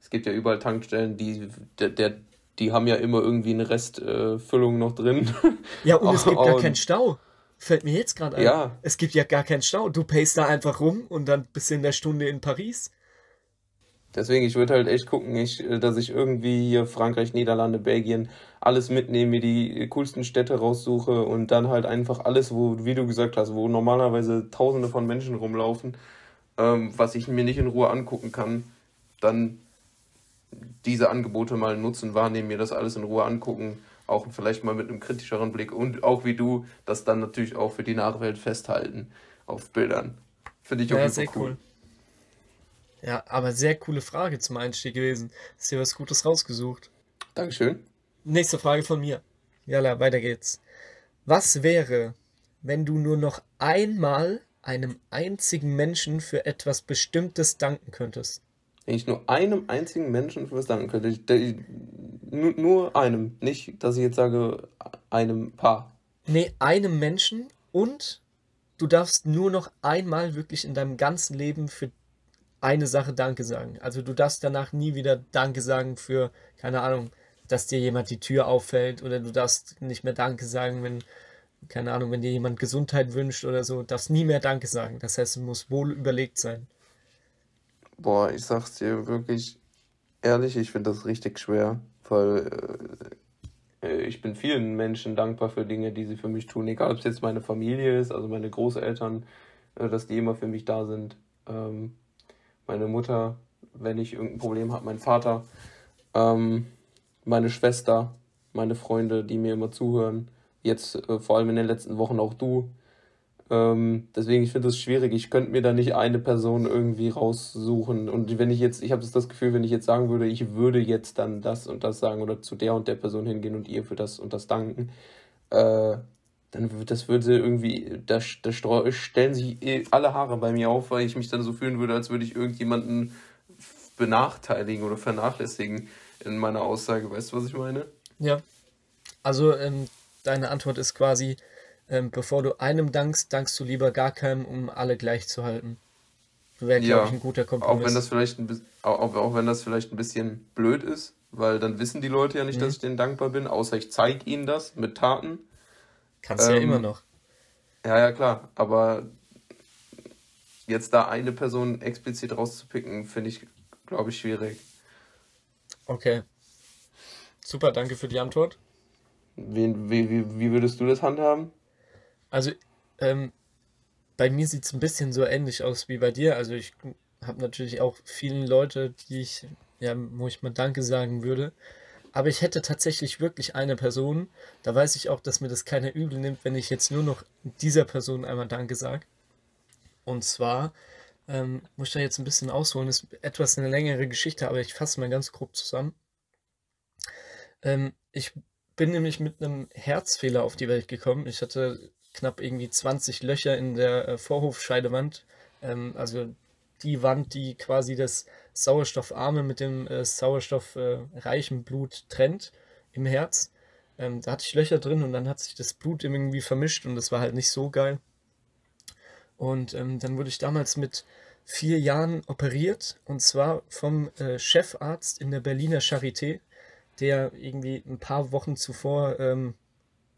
es gibt ja überall Tankstellen, die, der, der die haben ja immer irgendwie eine Restfüllung äh, noch drin. Ja, und es gibt gar keinen Stau. Fällt mir jetzt gerade ein. Ja. Es gibt ja gar keinen Stau. Du payst da einfach rum und dann bist du in der Stunde in Paris. Deswegen, ich würde halt echt gucken, ich, äh, dass ich irgendwie hier Frankreich, Niederlande, Belgien alles mitnehme, mir die coolsten Städte raussuche und dann halt einfach alles, wo, wie du gesagt hast, wo normalerweise tausende von Menschen rumlaufen, ähm, was ich mir nicht in Ruhe angucken kann, dann diese Angebote mal nutzen, wahrnehmen, mir das alles in Ruhe angucken, auch vielleicht mal mit einem kritischeren Blick und auch wie du das dann natürlich auch für die Nachwelt festhalten auf Bildern. Finde ich auch ja, sehr cool. cool. Ja, aber sehr coole Frage zum Einstieg gewesen. Hast dir was Gutes rausgesucht. Dankeschön. Nächste Frage von mir. Jalla, weiter geht's. Was wäre, wenn du nur noch einmal einem einzigen Menschen für etwas Bestimmtes danken könntest? Wenn ich nur einem einzigen Menschen für was danken könnte, ich, ich, nur, nur einem, nicht, dass ich jetzt sage, einem Paar. Nee, einem Menschen und du darfst nur noch einmal wirklich in deinem ganzen Leben für eine Sache Danke sagen. Also du darfst danach nie wieder Danke sagen für, keine Ahnung, dass dir jemand die Tür auffällt oder du darfst nicht mehr Danke sagen, wenn, keine Ahnung, wenn dir jemand Gesundheit wünscht oder so, darfst nie mehr Danke sagen. Das heißt, es muss wohl überlegt sein. Boah, ich sag's dir wirklich ehrlich, ich finde das richtig schwer, weil äh, ich bin vielen Menschen dankbar für Dinge, die sie für mich tun, egal ob es jetzt meine Familie ist, also meine Großeltern, äh, dass die immer für mich da sind. Ähm, meine Mutter, wenn ich irgendein Problem habe, mein Vater, ähm, meine Schwester, meine Freunde, die mir immer zuhören. Jetzt äh, vor allem in den letzten Wochen auch du. Ähm, deswegen, ich finde es schwierig. Ich könnte mir da nicht eine Person irgendwie raussuchen. Und wenn ich jetzt, ich habe das Gefühl, wenn ich jetzt sagen würde, ich würde jetzt dann das und das sagen oder zu der und der Person hingehen und ihr für das und das danken, äh, dann das würde irgendwie, da, da stellen sich eh alle Haare bei mir auf, weil ich mich dann so fühlen würde, als würde ich irgendjemanden benachteiligen oder vernachlässigen in meiner Aussage. Weißt du, was ich meine? Ja. Also ähm, deine Antwort ist quasi, ähm, bevor du einem dankst, dankst du lieber gar keinem, um alle gleich zu halten. Wäre, ja, ich, ein guter Kompromiss. Auch wenn, das vielleicht ein, auch, auch wenn das vielleicht ein bisschen blöd ist, weil dann wissen die Leute ja nicht, mhm. dass ich denen dankbar bin, außer ich zeige ihnen das mit Taten. Kannst ähm, ja immer noch. Ja, ja, klar. Aber jetzt da eine Person explizit rauszupicken, finde ich, glaube ich, schwierig. Okay. Super, danke für die Antwort. Wie, wie, wie, wie würdest du das handhaben? Also, ähm, bei mir sieht es ein bisschen so ähnlich aus wie bei dir. Also, ich habe natürlich auch viele Leute, die ich, ja, wo ich mal Danke sagen würde. Aber ich hätte tatsächlich wirklich eine Person, da weiß ich auch, dass mir das keiner übel nimmt, wenn ich jetzt nur noch dieser Person einmal Danke sage. Und zwar, ähm, muss ich da jetzt ein bisschen ausholen, ist etwas eine längere Geschichte, aber ich fasse mal ganz grob zusammen. Ähm, ich bin nämlich mit einem Herzfehler auf die Welt gekommen. Ich hatte knapp irgendwie 20 Löcher in der äh, Vorhofscheidewand. Ähm, also die Wand, die quasi das Sauerstoffarme mit dem äh, sauerstoffreichen Blut trennt im Herz. Ähm, da hatte ich Löcher drin und dann hat sich das Blut irgendwie vermischt und das war halt nicht so geil. Und ähm, dann wurde ich damals mit vier Jahren operiert und zwar vom äh, Chefarzt in der Berliner Charité, der irgendwie ein paar Wochen zuvor ähm,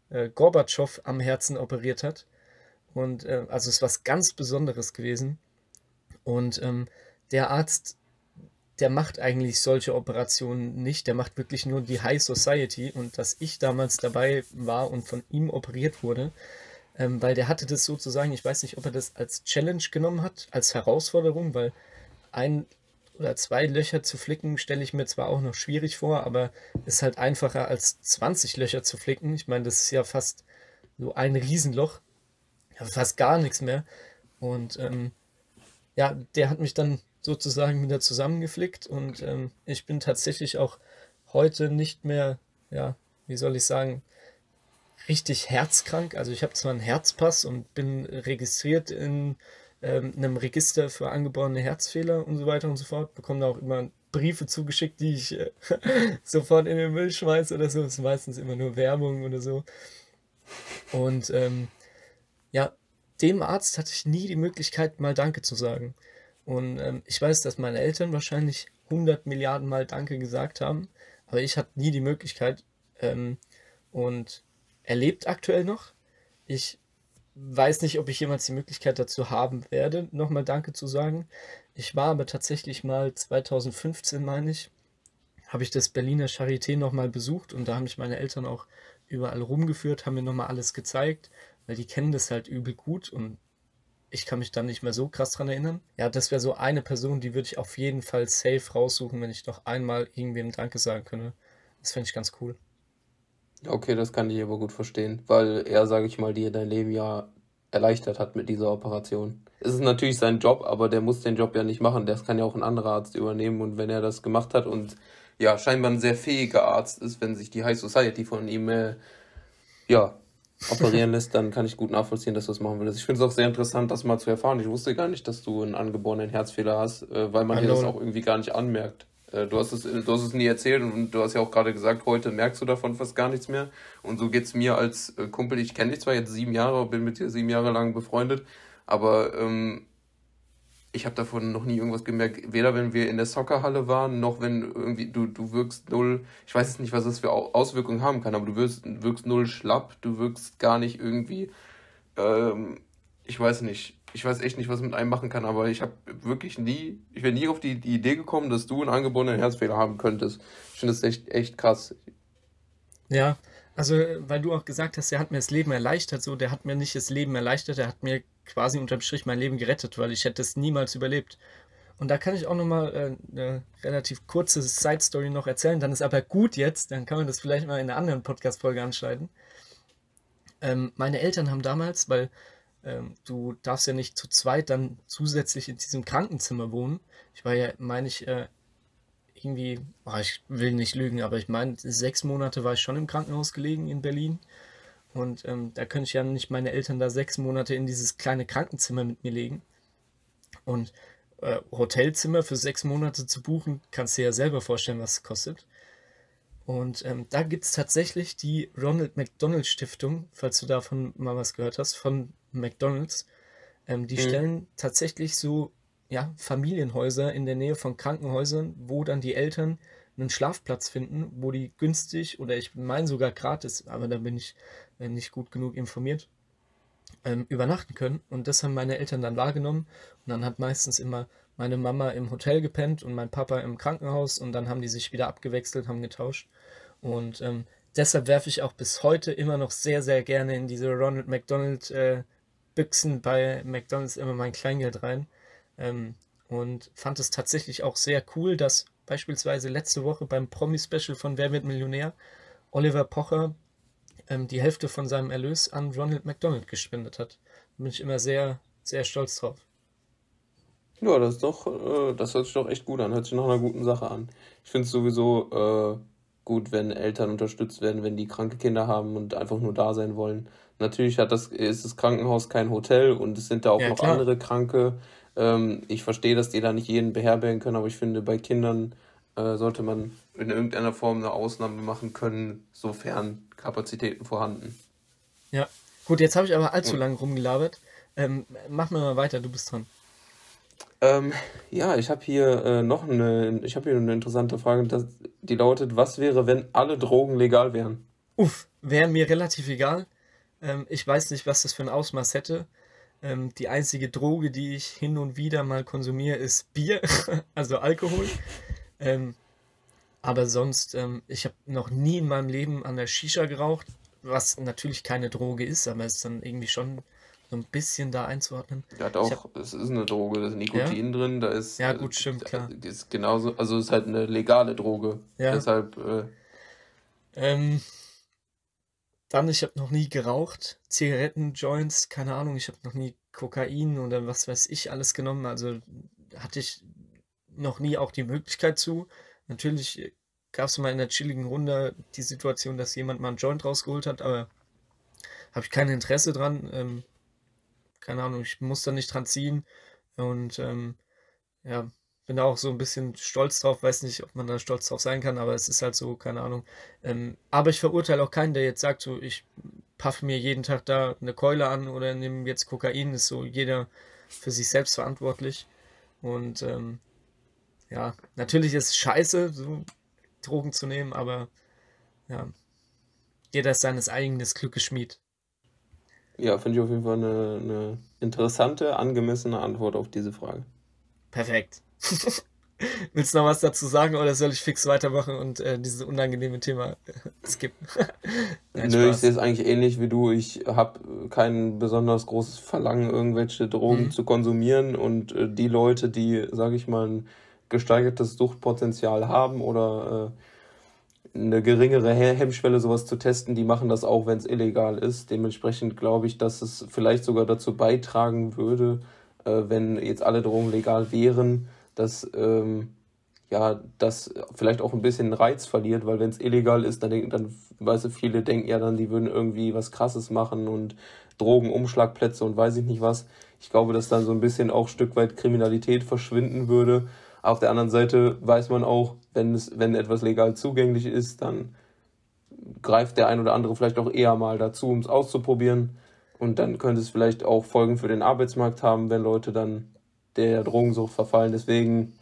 äh, Gorbatschow am Herzen operiert hat. Und äh, also es ist was ganz Besonderes gewesen. Und ähm, der Arzt, der macht eigentlich solche Operationen nicht. Der macht wirklich nur die High Society. Und dass ich damals dabei war und von ihm operiert wurde, ähm, weil der hatte das sozusagen, ich weiß nicht, ob er das als Challenge genommen hat, als Herausforderung, weil ein oder zwei Löcher zu flicken stelle ich mir zwar auch noch schwierig vor, aber ist halt einfacher als 20 Löcher zu flicken. Ich meine, das ist ja fast so ein Riesenloch, ja, fast gar nichts mehr. Und ähm, ja, der hat mich dann sozusagen wieder zusammengeflickt und ähm, ich bin tatsächlich auch heute nicht mehr, ja, wie soll ich sagen, richtig herzkrank. Also ich habe zwar einen Herzpass und bin registriert in ähm, einem Register für angeborene Herzfehler und so weiter und so fort, bekomme da auch immer Briefe zugeschickt, die ich äh, sofort in den Müll schmeiße oder so. Das ist meistens immer nur Werbung oder so. Und ähm, ja, dem Arzt hatte ich nie die Möglichkeit, mal Danke zu sagen. Und ähm, ich weiß, dass meine Eltern wahrscheinlich 100 Milliarden Mal Danke gesagt haben, aber ich hatte nie die Möglichkeit. Ähm, und er lebt aktuell noch. Ich weiß nicht, ob ich jemals die Möglichkeit dazu haben werde, nochmal Danke zu sagen. Ich war aber tatsächlich mal 2015, meine ich, habe ich das Berliner Charité nochmal besucht und da haben mich meine Eltern auch überall rumgeführt, haben mir nochmal alles gezeigt, weil die kennen das halt übel gut und ich kann mich dann nicht mehr so krass dran erinnern. Ja, das wäre so eine Person, die würde ich auf jeden Fall safe raussuchen, wenn ich noch einmal irgendwem Danke sagen könnte. Das fände ich ganz cool. Okay, das kann ich aber gut verstehen, weil er, sage ich mal, dir dein Leben ja erleichtert hat mit dieser Operation. Es ist natürlich sein Job, aber der muss den Job ja nicht machen. Das kann ja auch ein anderer Arzt übernehmen. Und wenn er das gemacht hat und ja, scheinbar ein sehr fähiger Arzt ist, wenn sich die High Society von ihm äh, ja, operieren lässt, dann kann ich gut nachvollziehen, dass du das machen willst. Ich finde es auch sehr interessant, das mal zu erfahren. Ich wusste gar nicht, dass du einen angeborenen Herzfehler hast, äh, weil man dir das auch irgendwie gar nicht anmerkt. Äh, du, hast es, du hast es nie erzählt und du hast ja auch gerade gesagt, heute merkst du davon fast gar nichts mehr. Und so geht es mir als äh, Kumpel. Ich kenne dich zwar jetzt sieben Jahre, bin mit dir sieben Jahre lang befreundet, aber ähm, ich habe davon noch nie irgendwas gemerkt, weder wenn wir in der Soccerhalle waren, noch wenn irgendwie du, du wirkst null, ich weiß jetzt nicht, was das für Auswirkungen haben kann, aber du wirkst, wirkst null schlapp, du wirkst gar nicht irgendwie, ähm, ich weiß nicht, ich weiß echt nicht, was mit einem machen kann, aber ich habe wirklich nie, ich wäre nie auf die, die, Idee gekommen, dass du einen angeborenen Herzfehler haben könntest. Ich finde das echt, echt krass. Ja, also weil du auch gesagt hast, der hat mir das Leben erleichtert, so, der hat mir nicht das Leben erleichtert, der hat mir quasi unterm Strich mein Leben gerettet, weil ich hätte es niemals überlebt. Und da kann ich auch nochmal äh, eine relativ kurze Side-Story noch erzählen, dann ist aber gut jetzt, dann kann man das vielleicht mal in einer anderen Podcast-Folge anschneiden. Ähm, meine Eltern haben damals, weil ähm, du darfst ja nicht zu zweit dann zusätzlich in diesem Krankenzimmer wohnen. Ich war ja, meine ich, äh, irgendwie, oh, ich will nicht lügen, aber ich meine, sechs Monate war ich schon im Krankenhaus gelegen in Berlin. Und ähm, da könnte ich ja nicht meine Eltern da sechs Monate in dieses kleine Krankenzimmer mit mir legen. Und äh, Hotelzimmer für sechs Monate zu buchen, kannst du dir ja selber vorstellen, was es kostet. Und ähm, da gibt es tatsächlich die Ronald McDonald Stiftung, falls du davon mal was gehört hast, von McDonalds. Ähm, die mhm. stellen tatsächlich so ja, Familienhäuser in der Nähe von Krankenhäusern, wo dann die Eltern einen Schlafplatz finden, wo die günstig oder ich meine sogar gratis, aber da bin ich äh, nicht gut genug informiert, ähm, übernachten können. Und das haben meine Eltern dann wahrgenommen. Und dann hat meistens immer meine Mama im Hotel gepennt und mein Papa im Krankenhaus und dann haben die sich wieder abgewechselt, haben getauscht. Und ähm, deshalb werfe ich auch bis heute immer noch sehr, sehr gerne in diese Ronald McDonald äh, Büchsen bei McDonalds immer mein Kleingeld rein. Ähm, und fand es tatsächlich auch sehr cool, dass beispielsweise letzte Woche beim Promi-Special von Wer wird Millionär Oliver Pocher ähm, die Hälfte von seinem Erlös an Ronald McDonald gespendet hat. Da bin ich immer sehr, sehr stolz drauf. Ja, das ist doch, äh, das hört sich doch echt gut an, hört sich nach einer guten Sache an. Ich finde es sowieso äh, gut, wenn Eltern unterstützt werden, wenn die kranke Kinder haben und einfach nur da sein wollen. Natürlich hat das, ist das Krankenhaus kein Hotel und es sind da auch ja, noch klar. andere Kranke, Ähm, ich verstehe, dass die da nicht jeden beherbergen können, aber ich finde, bei Kindern äh, sollte man in irgendeiner Form eine Ausnahme machen können, sofern Kapazitäten vorhanden. Ja, gut, jetzt habe ich aber allzu lange rumgelabert. Ähm, mach mal weiter, du bist dran. Ähm, ja, ich habe hier äh, noch eine, ich habe hier eine interessante Frage, das, die lautet, was wäre, wenn alle Drogen legal wären? Uff, wäre mir relativ egal. Ähm, ich weiß nicht, was das für ein Ausmaß hätte. Ähm, die einzige Droge, die ich hin und wieder mal konsumiere, ist Bier, also Alkohol. Ähm, aber sonst, ähm, ich habe noch nie in meinem Leben an der Shisha geraucht, was natürlich keine Droge ist, aber es ist dann irgendwie schon so ein bisschen da einzuordnen. Ja, doch, hab, es ist eine Droge, da ist Nikotin ja? drin, da ist. Ja, gut, stimmt, klar. Ist genauso, also es ist halt eine legale Droge. Ja. Deshalb. Äh, ähm, dann, ich habe noch nie geraucht. Zigaretten, Joints, keine Ahnung, ich habe noch nie Kokain oder was weiß ich alles genommen. Also hatte ich noch nie auch die Möglichkeit zu. Natürlich gab es mal in der chilligen Runde die Situation, dass jemand mal einen Joint rausgeholt hat, aber habe ich kein Interesse dran. Ähm, keine Ahnung, ich muss da nicht dran ziehen. Und ähm, ja, bin da auch so ein bisschen stolz drauf. Weiß nicht, ob man da stolz drauf sein kann, aber es ist halt so, keine Ahnung. Ähm, aber ich verurteile auch keinen, der jetzt sagt, so, ich paffe mir jeden Tag da eine Keule an oder nehme jetzt Kokain. Ist so jeder für sich selbst verantwortlich. Und ähm, ja, natürlich ist es scheiße, so Drogen zu nehmen, aber ja, jeder ist seines eigenen Glückes Schmied. Ja, finde ich auf jeden Fall eine, eine interessante, angemessene Antwort auf diese Frage. Perfekt. Willst du noch was dazu sagen oder soll ich fix weitermachen und äh, dieses unangenehme Thema äh, skippen? Nein, Nö, Spaß. ich sehe es eigentlich ähnlich wie du. Ich habe kein besonders großes Verlangen, irgendwelche Drogen mhm. zu konsumieren und äh, die Leute, die, sage ich mal, ein gesteigertes Suchtpotenzial haben oder äh, eine geringere Hemmschwelle, sowas zu testen, die machen das auch, wenn es illegal ist. Dementsprechend glaube ich, dass es vielleicht sogar dazu beitragen würde, äh, wenn jetzt alle Drogen legal wären, dass ähm, ja, das vielleicht auch ein bisschen Reiz verliert, weil wenn es illegal ist, dann denken, dann, weißt du, viele denken ja dann, die würden irgendwie was krasses machen und Drogenumschlagplätze und weiß ich nicht was. Ich glaube, dass dann so ein bisschen auch ein Stück weit Kriminalität verschwinden würde auf der anderen Seite weiß man auch, wenn, es, wenn etwas legal zugänglich ist, dann greift der ein oder andere vielleicht auch eher mal dazu, um es auszuprobieren. Und dann könnte es vielleicht auch Folgen für den Arbeitsmarkt haben, wenn Leute dann der Drogensucht verfallen. Deswegen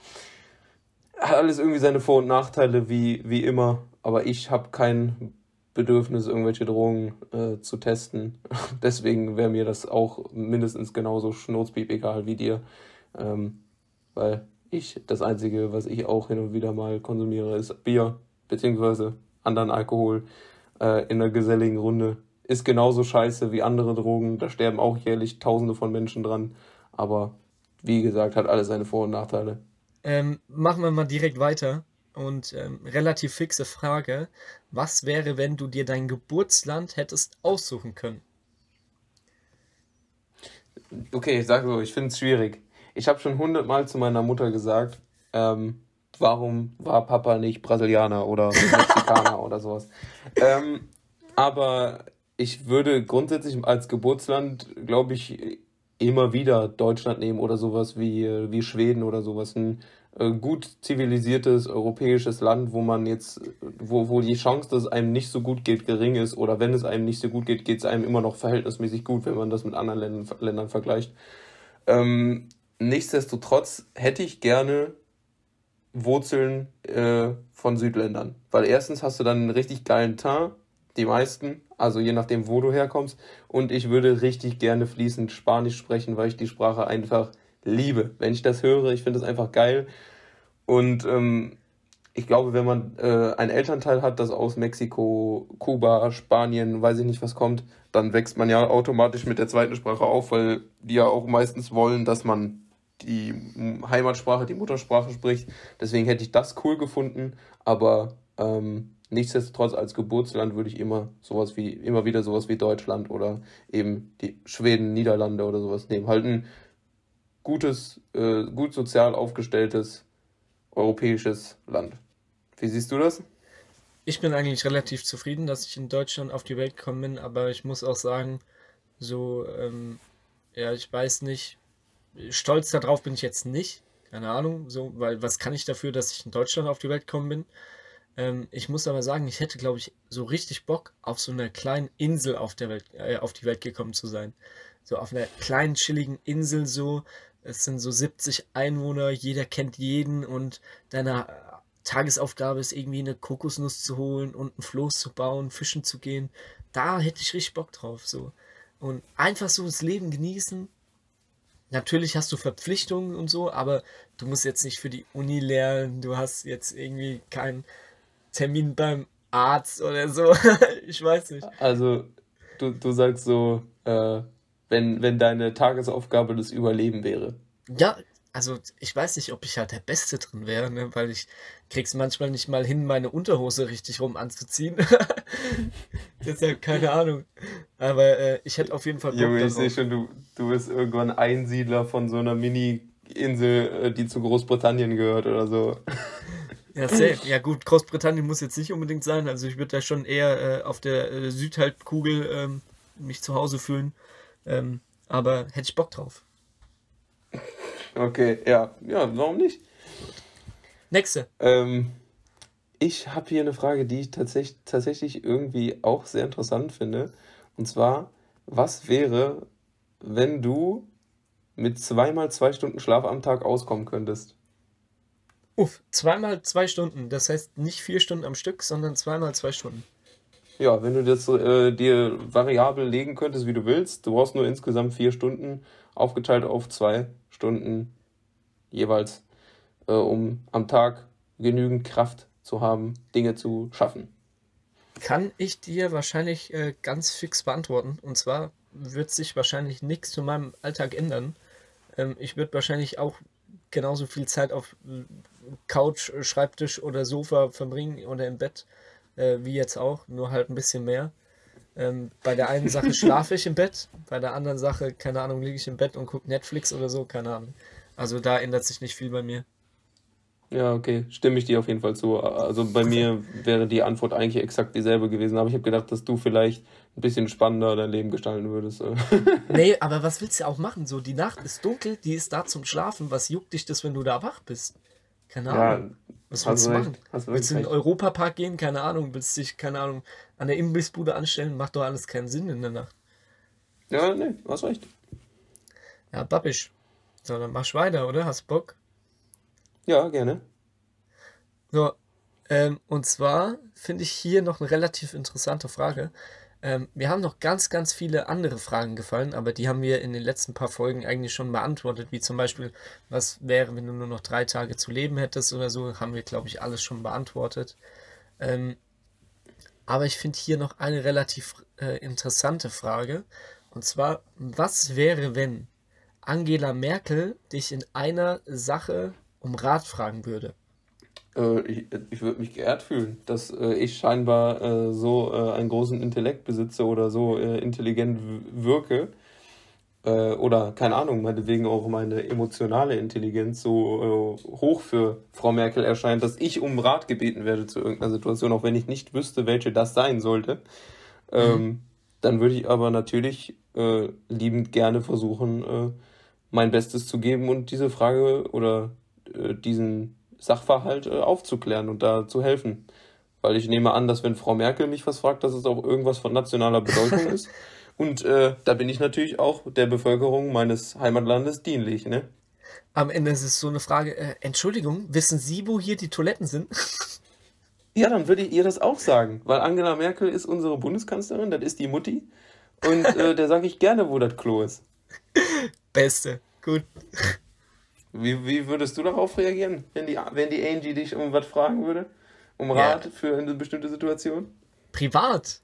hat alles irgendwie seine Vor- und Nachteile, wie, wie immer. Aber ich habe kein Bedürfnis, irgendwelche Drogen äh, zu testen. Deswegen wäre mir das auch mindestens genauso schnurzpiep egal wie dir. Ähm, weil ich, das Einzige, was ich auch hin und wieder mal konsumiere, ist Bier, beziehungsweise anderen Alkohol äh, in einer geselligen Runde. Ist genauso scheiße wie andere Drogen. Da sterben auch jährlich Tausende von Menschen dran. Aber wie gesagt, hat alles seine Vor- und Nachteile. Ähm, machen wir mal direkt weiter. Und ähm, relativ fixe Frage. Was wäre, wenn du dir dein Geburtsland hättest aussuchen können? Okay, ich sag so, ich finde es schwierig. Ich habe schon hundertmal zu meiner Mutter gesagt, ähm, warum war Papa nicht Brasilianer oder Mexikaner oder sowas. Ähm, aber ich würde grundsätzlich als Geburtsland, glaube ich, immer wieder Deutschland nehmen oder sowas wie, wie Schweden oder sowas. Ein äh, gut zivilisiertes europäisches Land, wo man jetzt, wo, wo die Chance, dass es einem nicht so gut geht, gering ist oder wenn es einem nicht so gut geht, geht es einem immer noch verhältnismäßig gut, wenn man das mit anderen Ländern, Ländern vergleicht. Ähm, nichtsdestotrotz hätte ich gerne Wurzeln äh, von Südländern. Weil erstens hast du dann einen richtig geilen Teint, die meisten, also je nachdem, wo du herkommst. Und ich würde richtig gerne fließend Spanisch sprechen, weil ich die Sprache einfach liebe. Wenn ich das höre, ich finde das einfach geil. Und ähm, ich glaube, wenn man äh, einen Elternteil hat, das aus Mexiko, Kuba, Spanien, weiß ich nicht was kommt, dann wächst man ja automatisch mit der zweiten Sprache auf, weil die ja auch meistens wollen, dass man die Heimatsprache, die Muttersprache spricht. Deswegen hätte ich das cool gefunden, aber ähm, nichtsdestotrotz als Geburtsland würde ich immer sowas wie, immer wieder sowas wie Deutschland oder eben die Schweden, Niederlande oder sowas nehmen. Halt ein gutes, äh, gut sozial aufgestelltes europäisches Land. Wie siehst du das? Ich bin eigentlich relativ zufrieden, dass ich in Deutschland auf die Welt gekommen bin, aber ich muss auch sagen, so, ähm, ja, ich weiß nicht, stolz darauf bin ich jetzt nicht. Keine Ahnung, so, weil was kann ich dafür, dass ich in Deutschland auf die Welt gekommen bin? Ähm, ich muss aber sagen, ich hätte, glaube ich, so richtig Bock, auf so einer kleinen Insel auf der Welt, äh, auf die Welt gekommen zu sein. So auf einer kleinen, chilligen Insel so. Es sind so 70 Einwohner, jeder kennt jeden und deine Tagesaufgabe ist irgendwie eine Kokosnuss zu holen und ein Floß zu bauen, fischen zu gehen. Da hätte ich richtig Bock drauf, so. Und einfach so das Leben genießen. Natürlich hast du Verpflichtungen und so, aber du musst jetzt nicht für die Uni lernen, du hast jetzt irgendwie keinen Termin beim Arzt oder so. ich weiß nicht. Also, du, du sagst so, äh, wenn, wenn deine Tagesaufgabe das Überleben wäre. Ja, also ich weiß nicht, ob ich halt der Beste drin wäre, ne? weil ich krieg's manchmal nicht mal hin, meine Unterhose richtig rum anzuziehen. Deshalb keine Ahnung. Aber äh, ich hätte auf jeden Fall Bock Junge, ich sehe schon, du, du bist irgendwann Einsiedler von so einer Mini-Insel, äh, die zu Großbritannien gehört oder so. Ja, safe. Ja gut, Großbritannien muss jetzt nicht unbedingt sein. Also ich würde da schon eher äh, auf der äh, Südhalbkugel ähm, mich zu Hause fühlen. Ähm, aber hätte ich Bock drauf. Okay, ja. Ja, warum nicht? Nächste. Ähm, ich habe hier eine Frage, die ich tatsächlich, tatsächlich irgendwie auch sehr interessant finde. Und zwar, was wäre, wenn du mit zweimal zwei Stunden Schlaf am Tag auskommen könntest? Uff, zweimal zwei Stunden. Das heißt nicht vier Stunden am Stück, sondern zweimal zwei Stunden. Ja, wenn du das äh, dir variabel legen könntest, wie du willst, du brauchst nur insgesamt vier Stunden, aufgeteilt auf zwei Stunden jeweils, äh, um am Tag genügend Kraft zu haben, Dinge zu schaffen. Kann ich dir wahrscheinlich äh, ganz fix beantworten. Und zwar wird sich wahrscheinlich nichts zu meinem Alltag ändern. Ähm, ich würde wahrscheinlich auch genauso viel Zeit auf Couch, Schreibtisch oder Sofa verbringen oder im Bett, äh, wie jetzt auch, nur halt ein bisschen mehr. Ähm, bei der einen Sache schlafe ich im Bett, bei der anderen Sache, keine Ahnung, liege ich im Bett und gucke Netflix oder so, keine Ahnung. Also da ändert sich nicht viel bei mir. Ja, okay, stimme ich dir auf jeden Fall zu. Also bei mir wäre die Antwort eigentlich exakt dieselbe gewesen, aber ich habe gedacht, dass du vielleicht ein bisschen spannender dein Leben gestalten würdest. nee, aber was willst du auch machen? So, die Nacht ist dunkel, die ist da zum Schlafen. Was juckt dich das, wenn du da wach bist? Keine Ahnung. Ja, was willst du machen? Recht, willst du in den Europapark gehen? Keine Ahnung. Willst du dich, keine Ahnung, an der Imbissbude anstellen? Macht doch alles keinen Sinn in der Nacht. Ja, nee, hast recht. Ja, babbisch. So, dann machst du weiter, oder? Hast Bock? Ja, gerne. So, ähm, und zwar finde ich hier noch eine relativ interessante Frage. Ähm, mir haben noch ganz, ganz viele andere Fragen gefallen, aber die haben wir in den letzten paar Folgen eigentlich schon beantwortet, wie zum Beispiel, was wäre, wenn du nur noch drei Tage zu leben hättest oder so, haben wir, glaube ich, alles schon beantwortet. Ähm, aber ich finde hier noch eine relativ äh, interessante Frage, und zwar, was wäre, wenn Angela Merkel dich in einer Sache um Rat fragen würde? Äh, ich, ich würde mich geehrt fühlen, dass äh, ich scheinbar äh, so äh, einen großen Intellekt besitze oder so äh, intelligent wirke. Äh, oder, keine Ahnung, meinetwegen auch meine emotionale Intelligenz so hoch für Frau Merkel erscheint, dass ich um Rat gebeten werde zu irgendeiner Situation, auch wenn ich nicht wüsste, welche das sein sollte. Ähm, mhm. dann würde ich aber natürlich liebend gerne versuchen, mein Bestes zu geben und diese Frage oder diesen Sachverhalt äh, aufzuklären und da zu helfen. Weil ich nehme an, dass wenn Frau Merkel mich was fragt, dass es auch irgendwas von nationaler Bedeutung ist. Und äh, da bin ich natürlich auch der Bevölkerung meines Heimatlandes dienlich, ne? Am Ende ist es so eine Frage, äh, Entschuldigung, wissen Sie, wo hier die Toiletten sind? ja, dann würde ich ihr das auch sagen, weil Angela Merkel ist unsere Bundeskanzlerin, das ist die Mutti. Und äh, der sage ich gerne, wo das Klo ist. Beste, gut. Wie, wie würdest du darauf reagieren, wenn die, wenn die Angie dich um was fragen würde? Um Rat ja. für eine bestimmte Situation? Privat.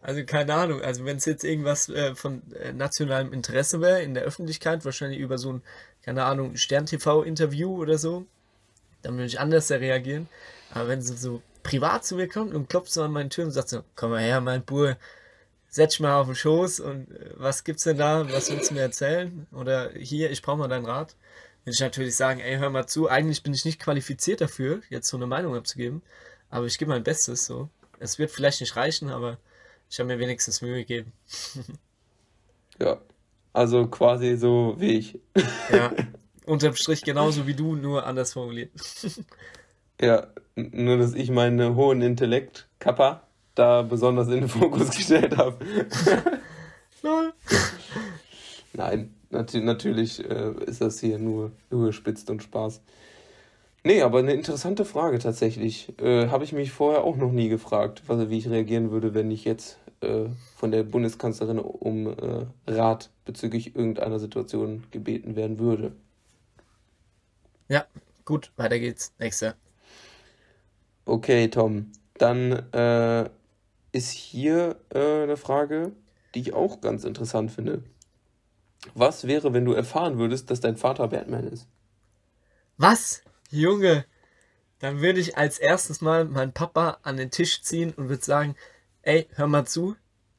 Also keine Ahnung, also wenn es jetzt irgendwas äh, von äh, nationalem Interesse wäre in der Öffentlichkeit, wahrscheinlich über so ein, keine Ahnung, Stern-TV-Interview oder so, dann würde ich anders reagieren. Aber wenn sie so privat zu mir kommt und klopft so an meine Tür und sagt so, komm mal her, mein Bur, setz dich mal auf den Schoß und äh, was gibt's denn da, was willst du mir erzählen? Oder hier, ich brauche mal deinen Rat würde ich natürlich sagen, ey, hör mal zu, eigentlich bin ich nicht qualifiziert dafür, jetzt so eine Meinung abzugeben, aber ich gebe mein Bestes so. Es wird vielleicht nicht reichen, aber ich habe mir wenigstens Mühe gegeben. ja, Also quasi so wie ich. Ja, unterm Strich genauso wie du, nur anders formuliert. Ja, nur dass ich meinen hohen Intellekt, Kappa, da besonders in den Fokus gestellt habe. Lol. Nein, nat natürlich äh, ist das hier nur überspitzt und Spaß. Nee, aber eine interessante Frage tatsächlich. Äh, Habe ich mich vorher auch noch nie gefragt, was, wie ich reagieren würde, wenn ich jetzt äh, von der Bundeskanzlerin um äh, Rat bezüglich irgendeiner Situation gebeten werden würde. Ja, gut, weiter geht's. Nächster. Okay, Tom. Dann äh, ist hier äh, eine Frage, die ich auch ganz interessant finde. Was wäre, wenn du erfahren würdest, dass dein Vater Batman ist? Was? Junge, dann würde ich als erstes mal meinen Papa an den Tisch ziehen und würde sagen, ey, hör mal zu,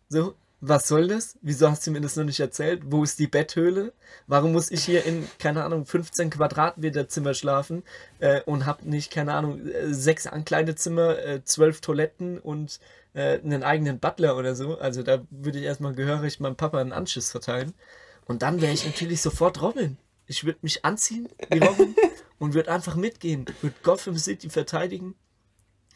so, was soll das? Wieso hast du mir das noch nicht erzählt? Wo ist die Betthöhle? Warum muss ich hier in, keine Ahnung, 15 Quadratmeter Zimmer schlafen äh, und habe nicht, keine Ahnung, äh, sechs Ankleidezimmer, äh, zwölf Toiletten und äh, einen eigenen Butler oder so? Also da würde ich erstmal gehörig meinem Papa einen Anschiss verteilen. Und dann wäre ich natürlich sofort Robin. Ich würde mich anziehen wie Robin und würde einfach mitgehen, würde Gotham City verteidigen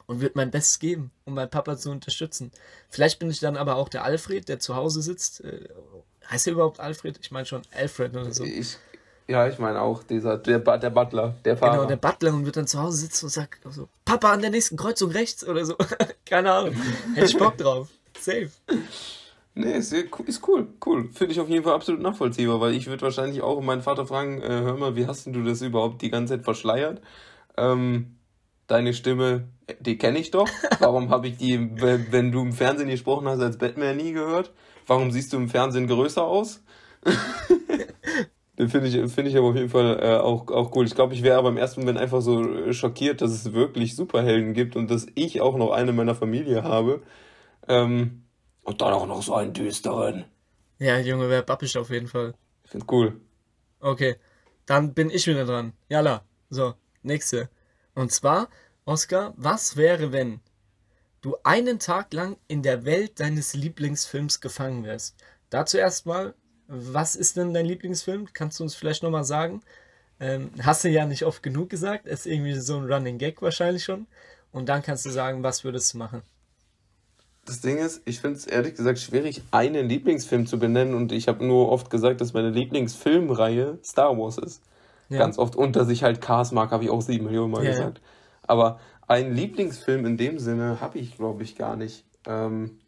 und würde mein Bestes geben, um meinen Papa zu unterstützen. Vielleicht bin ich dann aber auch der Alfred, der zu Hause sitzt. Äh, heißt er überhaupt Alfred? Ich meine schon Alfred oder so. Ich, ja, ich meine auch dieser, der, der Butler, der Fahrer. Genau, der Butler und wird dann zu Hause sitzen und sagt so, Papa an der nächsten Kreuzung rechts oder so. Keine Ahnung. Hätte ich Bock drauf. Safe. Nee, ist, ist cool, cool. Finde ich auf jeden Fall absolut nachvollziehbar, weil ich würde wahrscheinlich auch meinen Vater fragen, äh, hör mal, wie hast du das überhaupt die ganze Zeit verschleiert? Ähm, deine Stimme, die kenne ich doch. Warum habe ich die, wenn du im Fernsehen gesprochen hast, als Batman nie gehört? Warum siehst du im Fernsehen größer aus? Den finde ich, find ich aber auf jeden Fall äh, auch, auch cool. Ich glaube, ich wäre aber im ersten Moment einfach so schockiert, dass es wirklich Superhelden gibt und dass ich auch noch eine meiner Familie habe. Ähm, und dann auch noch so einen düsteren. Ja, Junge, wer babbisch auf jeden Fall. Ich finde cool. Okay, dann bin ich wieder dran. Jalla. So, nächste. Und zwar, Oscar, was wäre, wenn du einen Tag lang in der Welt deines Lieblingsfilms gefangen wärst? Dazu erstmal, was ist denn dein Lieblingsfilm? Kannst du uns vielleicht nochmal sagen? Ähm, hast du ja nicht oft genug gesagt, ist irgendwie so ein Running Gag wahrscheinlich schon. Und dann kannst du sagen, was würdest du machen? Das Ding ist, ich finde es ehrlich gesagt schwierig, einen Lieblingsfilm zu benennen und ich habe nur oft gesagt, dass meine Lieblingsfilmreihe Star Wars ist. Ja. Ganz oft. Und dass ich halt Cars mag, habe ich auch sieben Millionen Mal ja, gesagt. Ja. Aber einen Lieblingsfilm in dem Sinne habe ich, glaube ich, gar nicht. Ähm,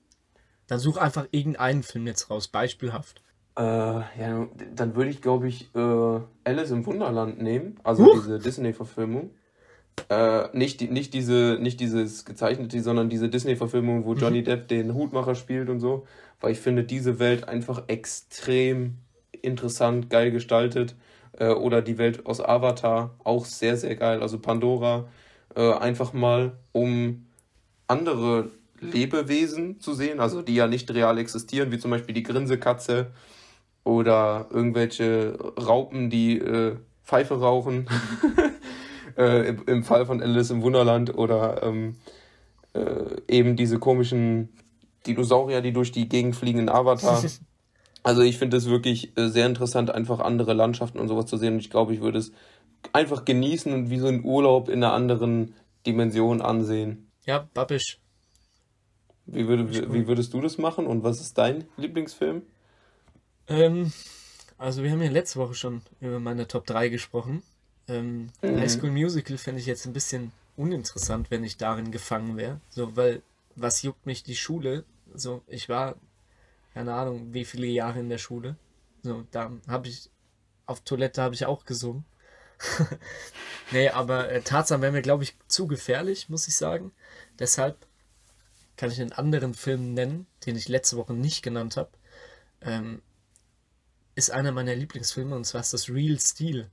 dann such einfach irgendeinen Film jetzt raus, beispielhaft. Äh, ja, dann würde ich, glaube ich, äh, Alice im Wunderland nehmen, also Huch. diese Disney-Verfilmung. Äh, nicht, nicht, diese, nicht dieses gezeichnete, sondern diese Disney-Verfilmung, wo Johnny mhm. Depp den Hutmacher spielt und so, weil ich finde diese Welt einfach extrem interessant, geil gestaltet. Äh, oder die Welt aus Avatar, auch sehr, sehr geil. Also Pandora, äh, einfach mal, um andere Lebewesen zu sehen, also die ja nicht real existieren, wie zum Beispiel die Grinsekatze oder irgendwelche Raupen, die äh, Pfeife rauchen. äh, im Fall von Alice im Wunderland oder ähm, äh, eben diese komischen Dinosaurier, die durch die Gegend fliegen in Avatar. Also ich finde es wirklich äh, sehr interessant, einfach andere Landschaften und sowas zu sehen. Und ich glaube, ich würde es einfach genießen und wie so ein Urlaub in einer anderen Dimension ansehen. Ja, babbisch. Wie, würde, wie würdest du das machen und was ist dein Lieblingsfilm? Ähm, also wir haben ja letzte Woche schon über meine Top 3 gesprochen. Ähm, mhm. High School Musical fände ich jetzt ein bisschen uninteressant, wenn ich darin gefangen wäre. So, weil, was juckt mich die Schule? So, ich war, keine Ahnung, wie viele Jahre in der Schule. So, da habe ich, auf Toilette habe ich auch gesungen. nee, aber äh, Tarzan wäre mir, glaube ich, zu gefährlich, muss ich sagen. Deshalb kann ich einen anderen Film nennen, den ich letzte Woche nicht genannt habe. Ähm, ist einer meiner Lieblingsfilme und zwar ist das Real Steel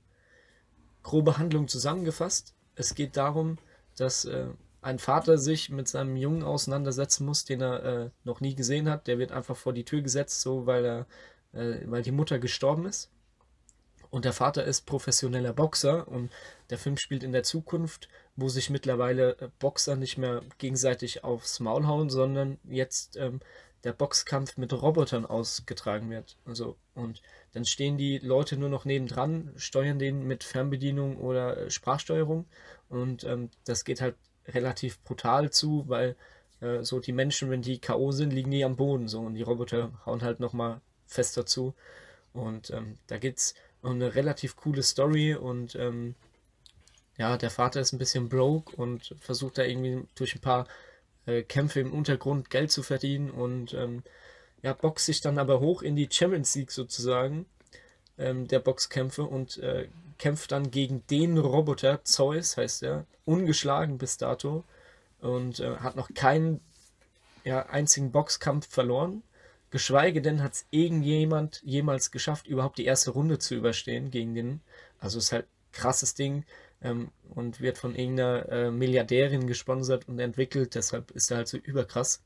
grobe Handlung zusammengefasst. Es geht darum, dass äh, ein Vater sich mit seinem Jungen auseinandersetzen muss, den er äh, noch nie gesehen hat. Der wird einfach vor die Tür gesetzt, so weil er, äh, weil die Mutter gestorben ist. Und der Vater ist professioneller Boxer und der Film spielt in der Zukunft, wo sich mittlerweile äh, Boxer nicht mehr gegenseitig aufs Maul hauen, sondern jetzt ähm, der Boxkampf mit Robotern ausgetragen wird. Also Und dann stehen die Leute nur noch nebendran, steuern den mit Fernbedienung oder äh, Sprachsteuerung. Und ähm, das geht halt relativ brutal zu, weil äh, so die Menschen, wenn die K.O. sind, liegen die am Boden so und die Roboter hauen halt nochmal fester zu. Und ähm, da es um eine relativ coole Story und ähm, ja, der Vater ist ein bisschen broke und versucht da irgendwie durch ein paar äh, Kämpfe im Untergrund Geld zu verdienen und ähm, ja, boxt sich dann aber hoch in die Champions League sozusagen ähm, der Boxkämpfe und äh, kämpft dann gegen den Roboter, Zeus heißt er, ungeschlagen bis dato und äh, hat noch keinen ja, einzigen Boxkampf verloren. Geschweige denn hat es irgendjemand jemals geschafft, überhaupt die erste Runde zu überstehen gegen den. Also ist halt krasses Ding ähm, und wird von irgendeiner äh, Milliardärin gesponsert und entwickelt, deshalb ist er halt so überkrass.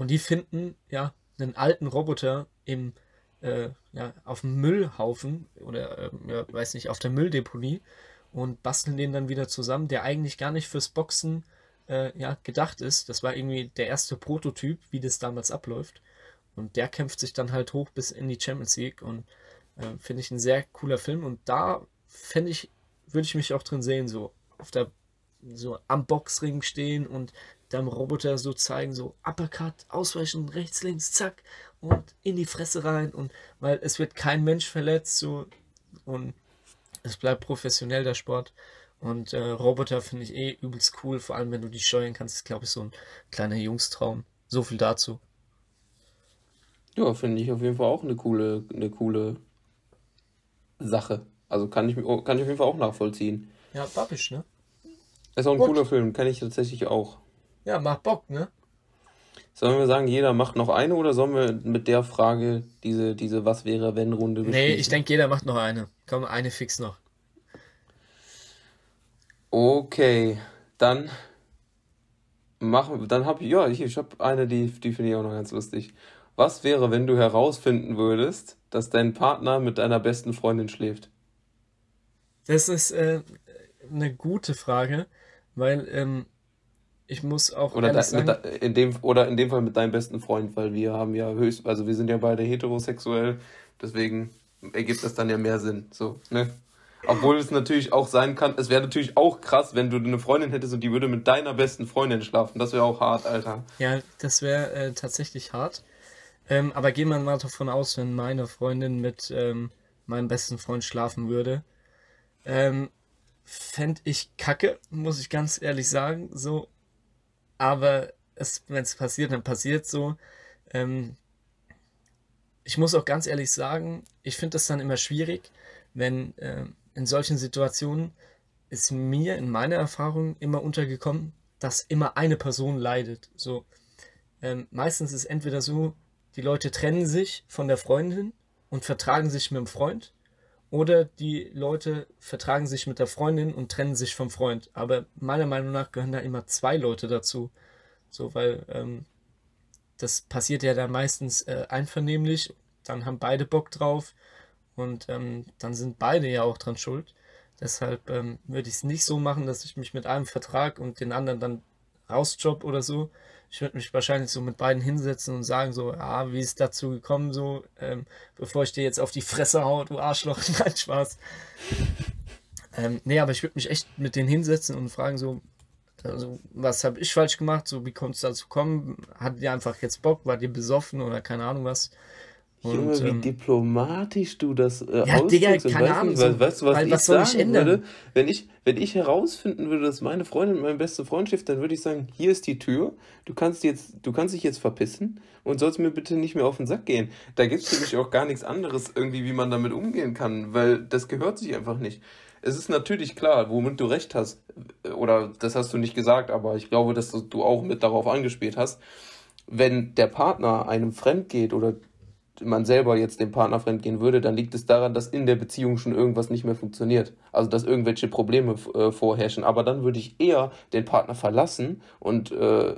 Und die finden ja einen alten Roboter im äh, ja, auf dem Müllhaufen oder äh, ja, weiß nicht, auf der Mülldeponie und basteln den dann wieder zusammen, der eigentlich gar nicht fürs Boxen äh, ja, gedacht ist. Das war irgendwie der erste Prototyp, wie das damals abläuft. Und der kämpft sich dann halt hoch bis in die Champions League und äh, finde ich ein sehr cooler Film. Und da fände ich, würde ich mich auch drin sehen, so auf der, so am Boxring stehen und dem Roboter so zeigen, so Uppercut, ausweichen, rechts, links, zack und in die Fresse rein und weil es wird kein Mensch verletzt so und es bleibt professionell der Sport und äh, Roboter finde ich eh übelst cool, vor allem wenn du die steuern kannst, ist glaube ich so ein kleiner Jungstraum. So viel dazu. Ja, finde ich auf jeden Fall auch eine coole, eine coole Sache. Also kann ich, kann ich auf jeden Fall auch nachvollziehen. Ja, Babisch, ne? Ist auch ein Gut. cooler Film, kann ich tatsächlich auch. Ja, macht Bock, ne? Sollen wir sagen, jeder macht noch eine oder sollen wir mit der Frage diese, diese Was wäre wenn Runde beschließen? Nee, ich denke, jeder macht noch eine. Komm, eine fix noch. Okay, dann machen dann habe ich ja, ich, ich habe eine, die die finde ich auch noch ganz lustig. Was wäre, wenn du herausfinden würdest, dass dein Partner mit deiner besten Freundin schläft? Das ist äh, eine gute Frage, weil ähm, ich muss auch oder da, sagen, mit, in dem oder in dem Fall mit deinem besten Freund, weil wir haben ja höchst, also wir sind ja beide heterosexuell, deswegen ergibt das dann ja mehr Sinn, so, ne? Obwohl es natürlich auch sein kann, es wäre natürlich auch krass, wenn du eine Freundin hättest und die würde mit deiner besten Freundin schlafen. Das wäre auch hart, Alter. Ja, das wäre äh, tatsächlich hart. Ähm, aber gehen wir mal davon aus, wenn meine Freundin mit ähm, meinem besten Freund schlafen würde. Ähm, Fände ich kacke, muss ich ganz ehrlich sagen. So, aber wenn es passiert, dann passiert so. Ähm, ich muss auch ganz ehrlich sagen, ich finde das dann immer schwierig, wenn äh, in solchen Situationen ist mir in meiner Erfahrung immer untergekommen, dass immer eine Person leidet. So ähm, meistens ist entweder so, die Leute trennen sich von der Freundin und vertragen sich mit dem Freund, oder die Leute vertragen sich mit der Freundin und trennen sich vom Freund. Aber meiner Meinung nach gehören da immer zwei Leute dazu. So, weil ähm, das passiert ja dann meistens äh, einvernehmlich. Dann haben beide Bock drauf und ähm, dann sind beide ja auch dran schuld. Deshalb ähm, würde ich es nicht so machen, dass ich mich mit einem vertrag und den anderen dann rausjob oder so, ich würde mich wahrscheinlich so mit beiden hinsetzen und sagen so, ah, wie ist dazu gekommen so, ähm, bevor ich dir jetzt auf die Fresse hau, du Arschloch, nein, Spaß. ähm, nee, aber ich würde mich echt mit denen hinsetzen und fragen so, also, was habe ich falsch gemacht, so, wie konnte es dazu kommen, hat ihr einfach jetzt Bock, war dir besoffen oder keine Ahnung was. Und, Junge, wie ähm, diplomatisch du das äh, ja, Digga, keine weißt Ahnung. Nicht, weißt du, was weil, ich was sagen ich würde? Wenn ich, wenn ich herausfinden würde, dass meine Freundin mit meinem besten Freund schläft, dann würde ich sagen, hier ist die Tür, du kannst jetzt, du kannst dich jetzt verpissen und sollst mir bitte nicht mehr auf den Sack gehen. Da gibt es für mich auch gar nichts anderes irgendwie, wie man damit umgehen kann, weil das gehört sich einfach nicht. Es ist natürlich klar, womit du recht hast, oder das hast du nicht gesagt, aber ich glaube, dass du auch mit darauf angespielt hast, wenn der Partner einem fremd geht oder man selber jetzt dem Partner fremdgehen würde, dann liegt es daran, dass in der Beziehung schon irgendwas nicht mehr funktioniert. Also dass irgendwelche Probleme äh, vorherrschen. Aber dann würde ich eher den Partner verlassen und äh,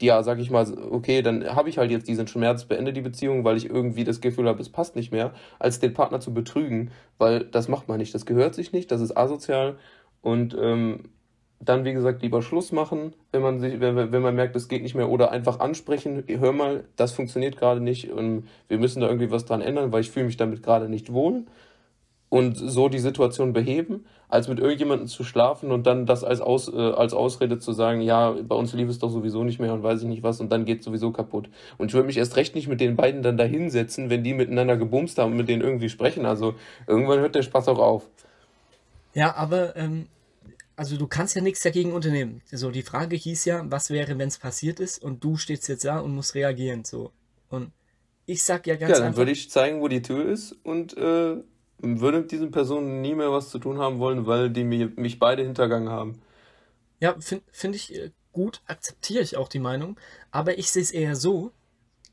ja, sag ich mal, okay, dann habe ich halt jetzt diesen Schmerz, beende die Beziehung, weil ich irgendwie das Gefühl habe, es passt nicht mehr, als den Partner zu betrügen, weil das macht man nicht, das gehört sich nicht, das ist asozial und ähm, dann, wie gesagt, lieber Schluss machen, wenn man sich, wenn, wenn man merkt, es geht nicht mehr, oder einfach ansprechen, hör mal, das funktioniert gerade nicht und wir müssen da irgendwie was dran ändern, weil ich fühle mich damit gerade nicht wohl und so die Situation beheben, als mit irgendjemandem zu schlafen und dann das als, Aus, äh, als Ausrede zu sagen, ja, bei uns lief es doch sowieso nicht mehr und weiß ich nicht was und dann geht sowieso kaputt. Und ich würde mich erst recht nicht mit den beiden dann da hinsetzen, wenn die miteinander gebumst haben und mit denen irgendwie sprechen. Also irgendwann hört der Spaß auch auf. Ja, aber ähm, also du kannst ja nichts dagegen unternehmen. So, die Frage hieß ja, was wäre, wenn es passiert ist und du stehst jetzt da und musst reagieren. So. Und ich sag ja ganz ja, dann einfach. würde ich zeigen, wo die Tür ist und äh, würde mit diesen Personen nie mehr was zu tun haben wollen, weil die mich, mich beide hintergangen haben. Ja, finde find ich äh, gut, akzeptiere ich auch die Meinung, aber ich sehe es eher so,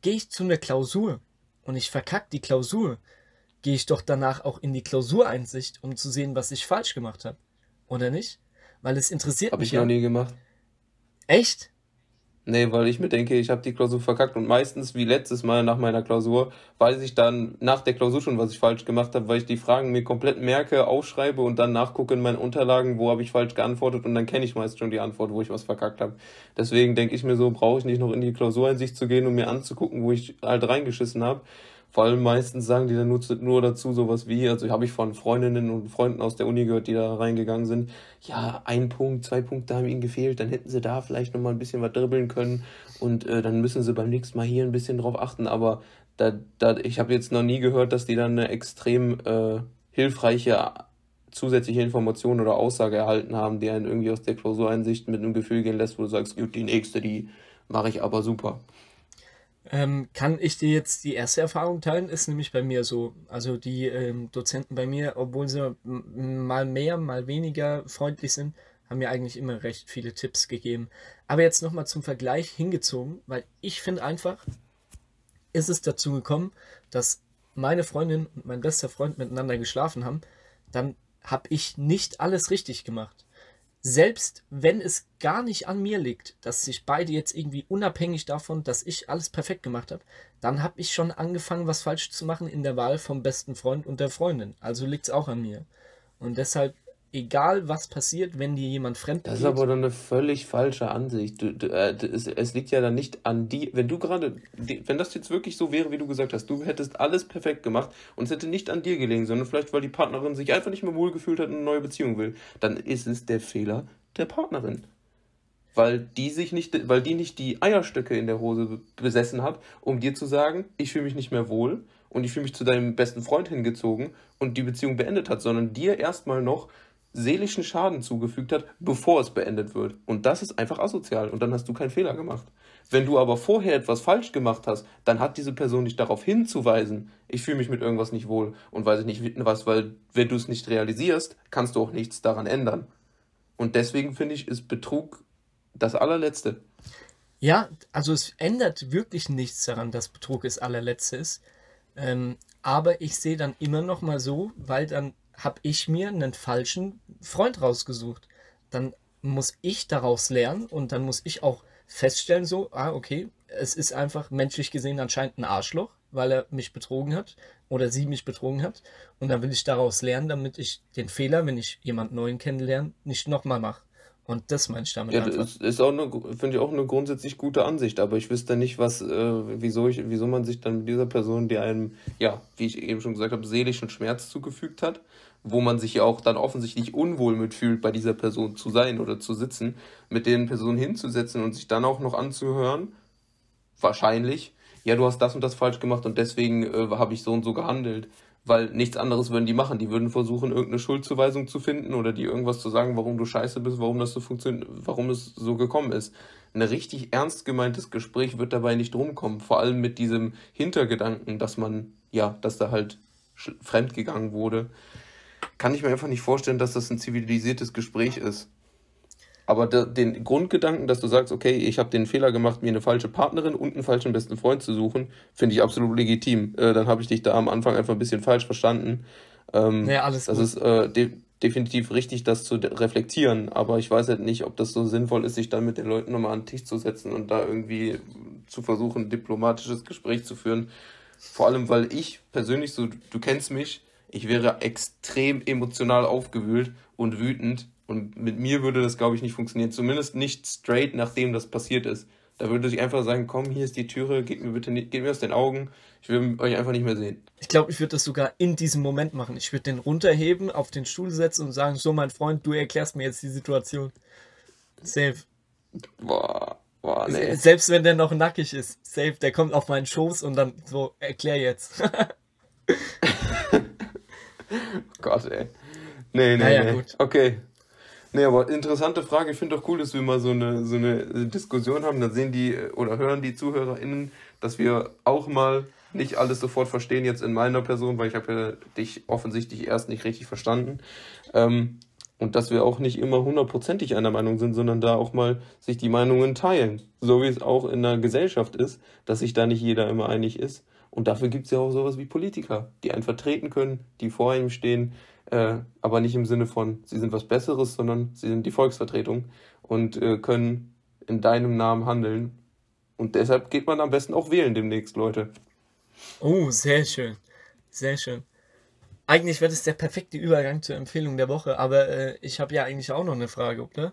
gehe ich zu einer Klausur und ich verkacke die Klausur, gehe ich doch danach auch in die Klausureinsicht, um zu sehen, was ich falsch gemacht habe. Oder nicht? Weil es interessiert hab mich. Habe ich noch nie gemacht. Echt? Nee, weil ich mir denke, ich habe die Klausur verkackt und meistens, wie letztes Mal nach meiner Klausur, weiß ich dann nach der Klausur schon, was ich falsch gemacht habe, weil ich die Fragen mir komplett merke, aufschreibe und dann nachgucke in meinen Unterlagen, wo habe ich falsch geantwortet und dann kenne ich meist schon die Antwort, wo ich was verkackt habe. Deswegen denke ich mir so, brauche ich nicht noch in die Klausureinsicht zu gehen und mir anzugucken, wo ich halt reingeschissen habe. Vor allem meistens sagen die dann nur, nur dazu sowas wie, also habe ich von Freundinnen und Freunden aus der Uni gehört, die da reingegangen sind, ja, ein Punkt, zwei Punkte haben ihnen gefehlt, dann hätten sie da vielleicht nochmal ein bisschen was dribbeln können und äh, dann müssen sie beim nächsten Mal hier ein bisschen drauf achten, aber da, da, ich habe jetzt noch nie gehört, dass die dann eine extrem äh, hilfreiche zusätzliche Information oder Aussage erhalten haben, die einen irgendwie aus der Klausureinsicht mit einem Gefühl gehen lässt, wo du sagst, gut, die nächste, die mache ich aber super. Ähm, kann ich dir jetzt die erste Erfahrung teilen? Ist nämlich bei mir so. Also die ähm, Dozenten bei mir, obwohl sie mal mehr, mal weniger freundlich sind, haben mir eigentlich immer recht viele Tipps gegeben. Aber jetzt nochmal zum Vergleich hingezogen, weil ich finde einfach, ist es dazu gekommen, dass meine Freundin und mein bester Freund miteinander geschlafen haben, dann habe ich nicht alles richtig gemacht selbst wenn es gar nicht an mir liegt, dass sich beide jetzt irgendwie unabhängig davon, dass ich alles perfekt gemacht habe, dann habe ich schon angefangen, was falsch zu machen in der Wahl vom besten Freund und der Freundin. Also liegt es auch an mir. Und deshalb egal was passiert, wenn dir jemand fremd Das ist aber dann eine völlig falsche Ansicht. Du, du, äh, es, es, liegt ja dann nicht an dir. Wenn du gerade, wenn das jetzt wirklich so wäre, wie du gesagt hast, du hättest alles perfekt gemacht und es hätte nicht an dir gelegen, sondern vielleicht, weil die Partnerin sich einfach nicht mehr wohlgefühlt hat und eine neue Beziehung will, dann ist es der Fehler der Partnerin. Weil die sich nicht, weil die nicht die Eierstöcke in der Hose besessen hat, um dir zu sagen, ich fühle mich nicht mehr wohl und ich fühle mich zu deinem besten Freund hingezogen und die Beziehung beendet hat, sondern dir erstmal noch seelischen Schaden zugefügt hat, bevor es beendet wird. Und das ist einfach asozial und dann hast du keinen Fehler gemacht. Wenn du aber vorher etwas falsch gemacht hast, dann hat diese Person dich darauf hinzuweisen, ich fühle mich mit irgendwas nicht wohl und weiß ich nicht was, weil wenn du es nicht realisierst, kannst du auch nichts daran ändern. Und deswegen finde ich, ist Betrug das allerletzte. Ja, also es ändert wirklich nichts daran, dass Betrug das allerletzte ist. Ähm, aber ich sehe dann immer noch mal so, weil dann habe ich mir einen falschen Freund rausgesucht. Dann muss ich daraus lernen und dann muss ich auch feststellen, so, ah, okay, es ist einfach menschlich gesehen anscheinend ein Arschloch, weil er mich betrogen hat oder sie mich betrogen hat. Und dann will ich daraus lernen, damit ich den Fehler, wenn ich jemand Neuen kennenlerne, nicht nochmal mache. Und das meine ich damit ja, einfach. Das ist auch eine, finde ich auch eine grundsätzlich gute Ansicht, aber ich wüsste nicht, was, äh, wieso ich, wieso man sich dann mit dieser Person, die einem, ja, wie ich eben schon gesagt habe, seelischen Schmerz zugefügt hat, wo man sich ja auch dann offensichtlich unwohl mitfühlt, bei dieser Person zu sein oder zu sitzen, mit den Personen hinzusetzen und sich dann auch noch anzuhören, wahrscheinlich, ja, du hast das und das falsch gemacht und deswegen äh, habe ich so und so gehandelt weil nichts anderes würden die machen. Die würden versuchen, irgendeine Schuldzuweisung zu finden oder die irgendwas zu sagen, warum du scheiße bist, warum das so funktioniert, warum es so gekommen ist. Ein richtig ernst gemeintes Gespräch wird dabei nicht rumkommen. Vor allem mit diesem Hintergedanken, dass man, ja, dass da halt fremdgegangen wurde. Kann ich mir einfach nicht vorstellen, dass das ein zivilisiertes Gespräch ist. Aber de, den Grundgedanken, dass du sagst, okay, ich habe den Fehler gemacht, mir eine falsche Partnerin und einen falschen besten Freund zu suchen, finde ich absolut legitim. Äh, dann habe ich dich da am Anfang einfach ein bisschen falsch verstanden. Ähm, ja, alles Das gut. ist äh, de definitiv richtig, das zu reflektieren, aber ich weiß halt nicht, ob das so sinnvoll ist, sich dann mit den Leuten nochmal an den Tisch zu setzen und da irgendwie zu versuchen, ein diplomatisches Gespräch zu führen. Vor allem, weil ich persönlich so, du kennst mich, ich wäre extrem emotional aufgewühlt und wütend, Und mit mir würde das, glaube ich, nicht funktionieren. Zumindest nicht straight, nachdem das passiert ist. Da würde ich einfach sagen, komm, hier ist die Türe, geht mir bitte nicht, geht mir aus den Augen. Ich will euch einfach nicht mehr sehen. Ich glaube, ich würde das sogar in diesem Moment machen. Ich würde den runterheben, auf den Stuhl setzen und sagen, so mein Freund, du erklärst mir jetzt die Situation. Safe. Boah, boah, nee. Selbst wenn der noch nackig ist, safe, der kommt auf meinen Schoß und dann so, erklär jetzt. Gott, ey. Nee, nee, naja, nee. Gut. Okay. Nee, aber interessante Frage. Ich finde doch cool, dass wir mal so eine, so eine Diskussion haben. Dann sehen die oder hören die ZuhörerInnen, dass wir auch mal nicht alles sofort verstehen, jetzt in meiner Person, weil ich habe ja dich offensichtlich erst nicht richtig verstanden. Ähm, und dass wir auch nicht immer hundertprozentig einer Meinung sind, sondern da auch mal sich die Meinungen teilen. So wie es auch in der Gesellschaft ist, dass sich da nicht jeder immer einig ist. Und dafür gibt es ja auch sowas wie Politiker, die einen vertreten können, die vor ihm stehen, äh, aber nicht im Sinne von, sie sind was Besseres, sondern sie sind die Volksvertretung und äh, können in deinem Namen handeln. Und deshalb geht man am besten auch wählen demnächst, Leute. Oh, sehr schön. Sehr schön. Eigentlich wäre das der perfekte Übergang zur Empfehlung der Woche, aber äh, ich habe ja eigentlich auch noch eine Frage, oder?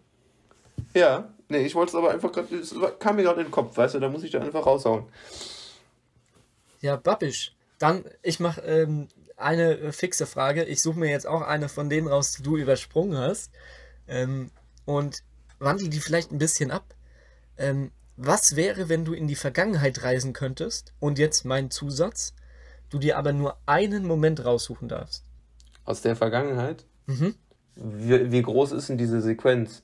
Ja, nee, ich wollte es aber einfach gerade, es kam mir gerade in den Kopf, weißt du, da muss ich da einfach raushauen. Ja, babbisch. Dann, ich mache ähm, eine äh, fixe Frage. Ich suche mir jetzt auch eine von denen raus, die du übersprungen hast. Ähm, und wandle die vielleicht ein bisschen ab. Ähm, was wäre, wenn du in die Vergangenheit reisen könntest? Und jetzt mein Zusatz. Du dir aber nur einen Moment raussuchen darfst. Aus der Vergangenheit? Mhm. Wie, wie groß ist denn diese Sequenz?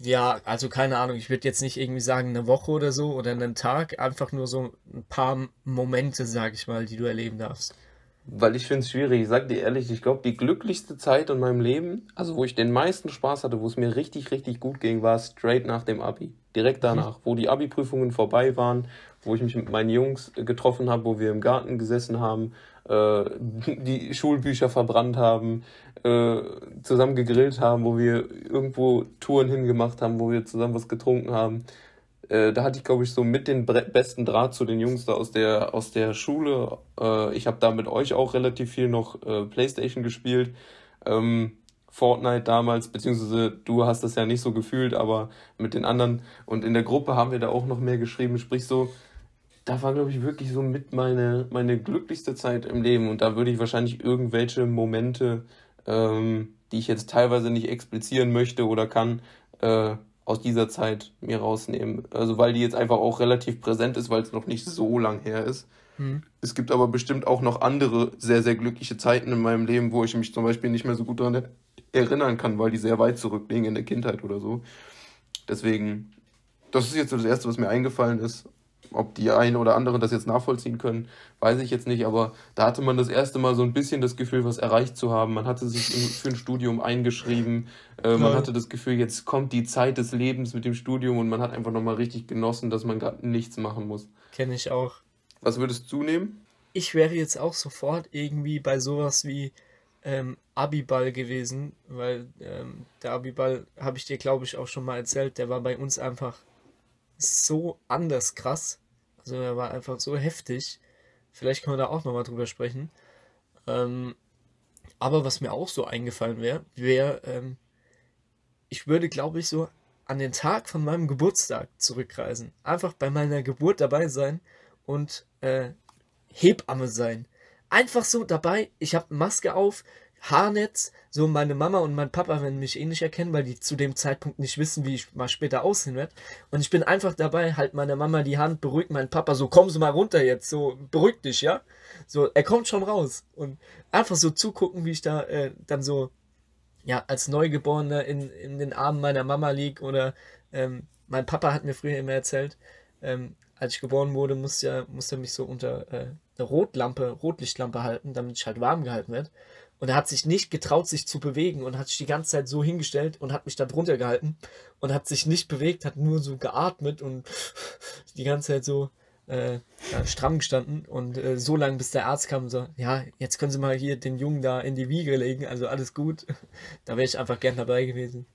Ja, also keine Ahnung, ich würde jetzt nicht irgendwie sagen eine Woche oder so oder einen Tag, einfach nur so ein paar Momente, sag ich mal, die du erleben darfst. Weil ich finde es schwierig. Ich sag dir ehrlich, ich glaube, die glücklichste Zeit in meinem Leben, also wo ich den meisten Spaß hatte, wo es mir richtig, richtig gut ging, war straight nach dem Abi. Direkt danach, mhm. wo die Abi-Prüfungen vorbei waren, wo ich mich mit meinen Jungs getroffen habe, wo wir im Garten gesessen haben, äh, die Schulbücher verbrannt haben, äh, zusammen gegrillt haben, wo wir irgendwo Touren hingemacht haben, wo wir zusammen was getrunken haben. Äh, da hatte ich, glaube ich, so mit den besten Draht zu den Jungs da aus der, aus der Schule. Äh, ich habe da mit euch auch relativ viel noch äh, Playstation gespielt. Ähm, Fortnite damals, beziehungsweise du hast das ja nicht so gefühlt, aber mit den anderen und in der Gruppe haben wir da auch noch mehr geschrieben. Sprich so, da war, glaube ich, wirklich so mit meine, meine glücklichste Zeit im Leben. Und da würde ich wahrscheinlich irgendwelche Momente, ähm, die ich jetzt teilweise nicht explizieren möchte oder kann, äh, aus dieser Zeit mir rausnehmen. Also weil die jetzt einfach auch relativ präsent ist, weil es noch nicht so lang her ist. Mhm. Es gibt aber bestimmt auch noch andere sehr, sehr glückliche Zeiten in meinem Leben, wo ich mich zum Beispiel nicht mehr so gut daran erinnern kann, weil die sehr weit zurückliegen in der Kindheit oder so. Deswegen, das ist jetzt so das Erste, was mir eingefallen ist. Ob die einen oder anderen das jetzt nachvollziehen können, weiß ich jetzt nicht, aber da hatte man das erste Mal so ein bisschen das Gefühl, was erreicht zu haben. Man hatte sich für ein Studium eingeschrieben, äh, man hatte das Gefühl, jetzt kommt die Zeit des Lebens mit dem Studium und man hat einfach nochmal richtig genossen, dass man gerade nichts machen muss. Kenne ich auch. Was würdest du nehmen? Ich wäre jetzt auch sofort irgendwie bei sowas wie ähm, Abiball gewesen, weil ähm, der Abiball, habe ich dir glaube ich auch schon mal erzählt, der war bei uns einfach so anders krass. Also er war einfach so heftig. Vielleicht können wir da auch nochmal drüber sprechen. Ähm, aber was mir auch so eingefallen wäre, wäre, ähm, ich würde, glaube ich, so an den Tag von meinem Geburtstag zurückreisen. Einfach bei meiner Geburt dabei sein und äh, Hebamme sein. Einfach so dabei, ich habe Maske auf, Haarnetz, so meine Mama und mein Papa werden mich eh nicht erkennen, weil die zu dem Zeitpunkt nicht wissen, wie ich mal später aussehen werde. Und ich bin einfach dabei, halt meiner Mama die Hand, beruhigt meinen Papa, so komm so mal runter jetzt, so beruhig dich, ja. So, er kommt schon raus. Und einfach so zugucken, wie ich da äh, dann so, ja, als Neugeborener in, in den Armen meiner Mama lieg. Oder ähm, mein Papa hat mir früher immer erzählt, ähm, als ich geboren wurde, musste, ja, musste er mich so unter äh, eine Rotlampe, Rotlichtlampe halten, damit ich halt warm gehalten werde. Und er hat sich nicht getraut, sich zu bewegen und hat sich die ganze Zeit so hingestellt und hat mich da drunter gehalten und hat sich nicht bewegt, hat nur so geatmet und die ganze Zeit so äh, ja, stramm gestanden und äh, so lange, bis der Arzt kam und so, ja, jetzt können Sie mal hier den Jungen da in die Wiege legen, also alles gut. Da wäre ich einfach gern dabei gewesen.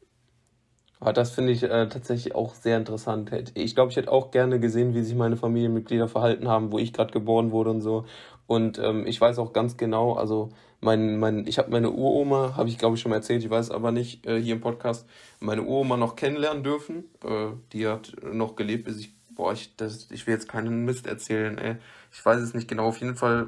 Aber das finde ich äh, tatsächlich auch sehr interessant. Ich glaube, ich hätte auch gerne gesehen, wie sich meine Familienmitglieder verhalten haben, wo ich gerade geboren wurde und so. Und ähm, ich weiß auch ganz genau, also mein, mein, ich habe meine Uroma, habe ich glaube ich schon mal erzählt, ich weiß aber nicht äh, hier im Podcast, meine Uroma noch kennenlernen dürfen. Äh, die hat noch gelebt, bis ich, boah, ich, das, ich will jetzt keinen Mist erzählen, ey. Ich weiß es nicht genau. Auf jeden Fall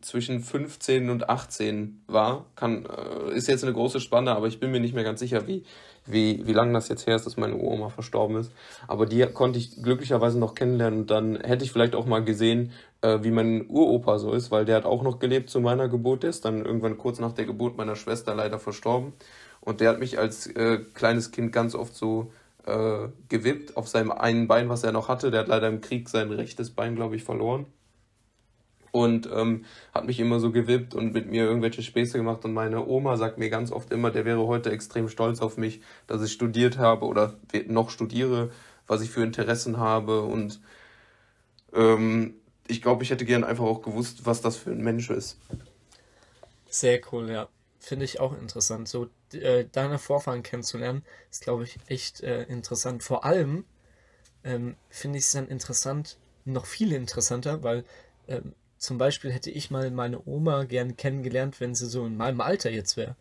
zwischen 15 und 18 war. Kann, äh, ist jetzt eine große Spanne, aber ich bin mir nicht mehr ganz sicher, wie, wie, wie lange das jetzt her ist, dass meine Oma verstorben ist. Aber die konnte ich glücklicherweise noch kennenlernen und dann hätte ich vielleicht auch mal gesehen, äh, wie mein Uropa so ist, weil der hat auch noch gelebt zu meiner Geburt. Der ist dann irgendwann kurz nach der Geburt meiner Schwester leider verstorben. Und der hat mich als äh, kleines Kind ganz oft so äh, gewippt auf seinem einen Bein, was er noch hatte. Der hat leider im Krieg sein rechtes Bein, glaube ich, verloren und ähm, hat mich immer so gewippt und mit mir irgendwelche Späße gemacht. Und meine Oma sagt mir ganz oft immer, der wäre heute extrem stolz auf mich, dass ich studiert habe oder noch studiere, was ich für Interessen habe. Und ähm, ich glaube, ich hätte gern einfach auch gewusst, was das für ein Mensch ist. Sehr cool, ja. Finde ich auch interessant. So äh, deine Vorfahren kennenzulernen, ist, glaube ich, echt äh, interessant. Vor allem ähm, finde ich es dann interessant, noch viel interessanter, weil ähm, zum Beispiel hätte ich mal meine Oma gern kennengelernt, wenn sie so in meinem Alter jetzt wäre.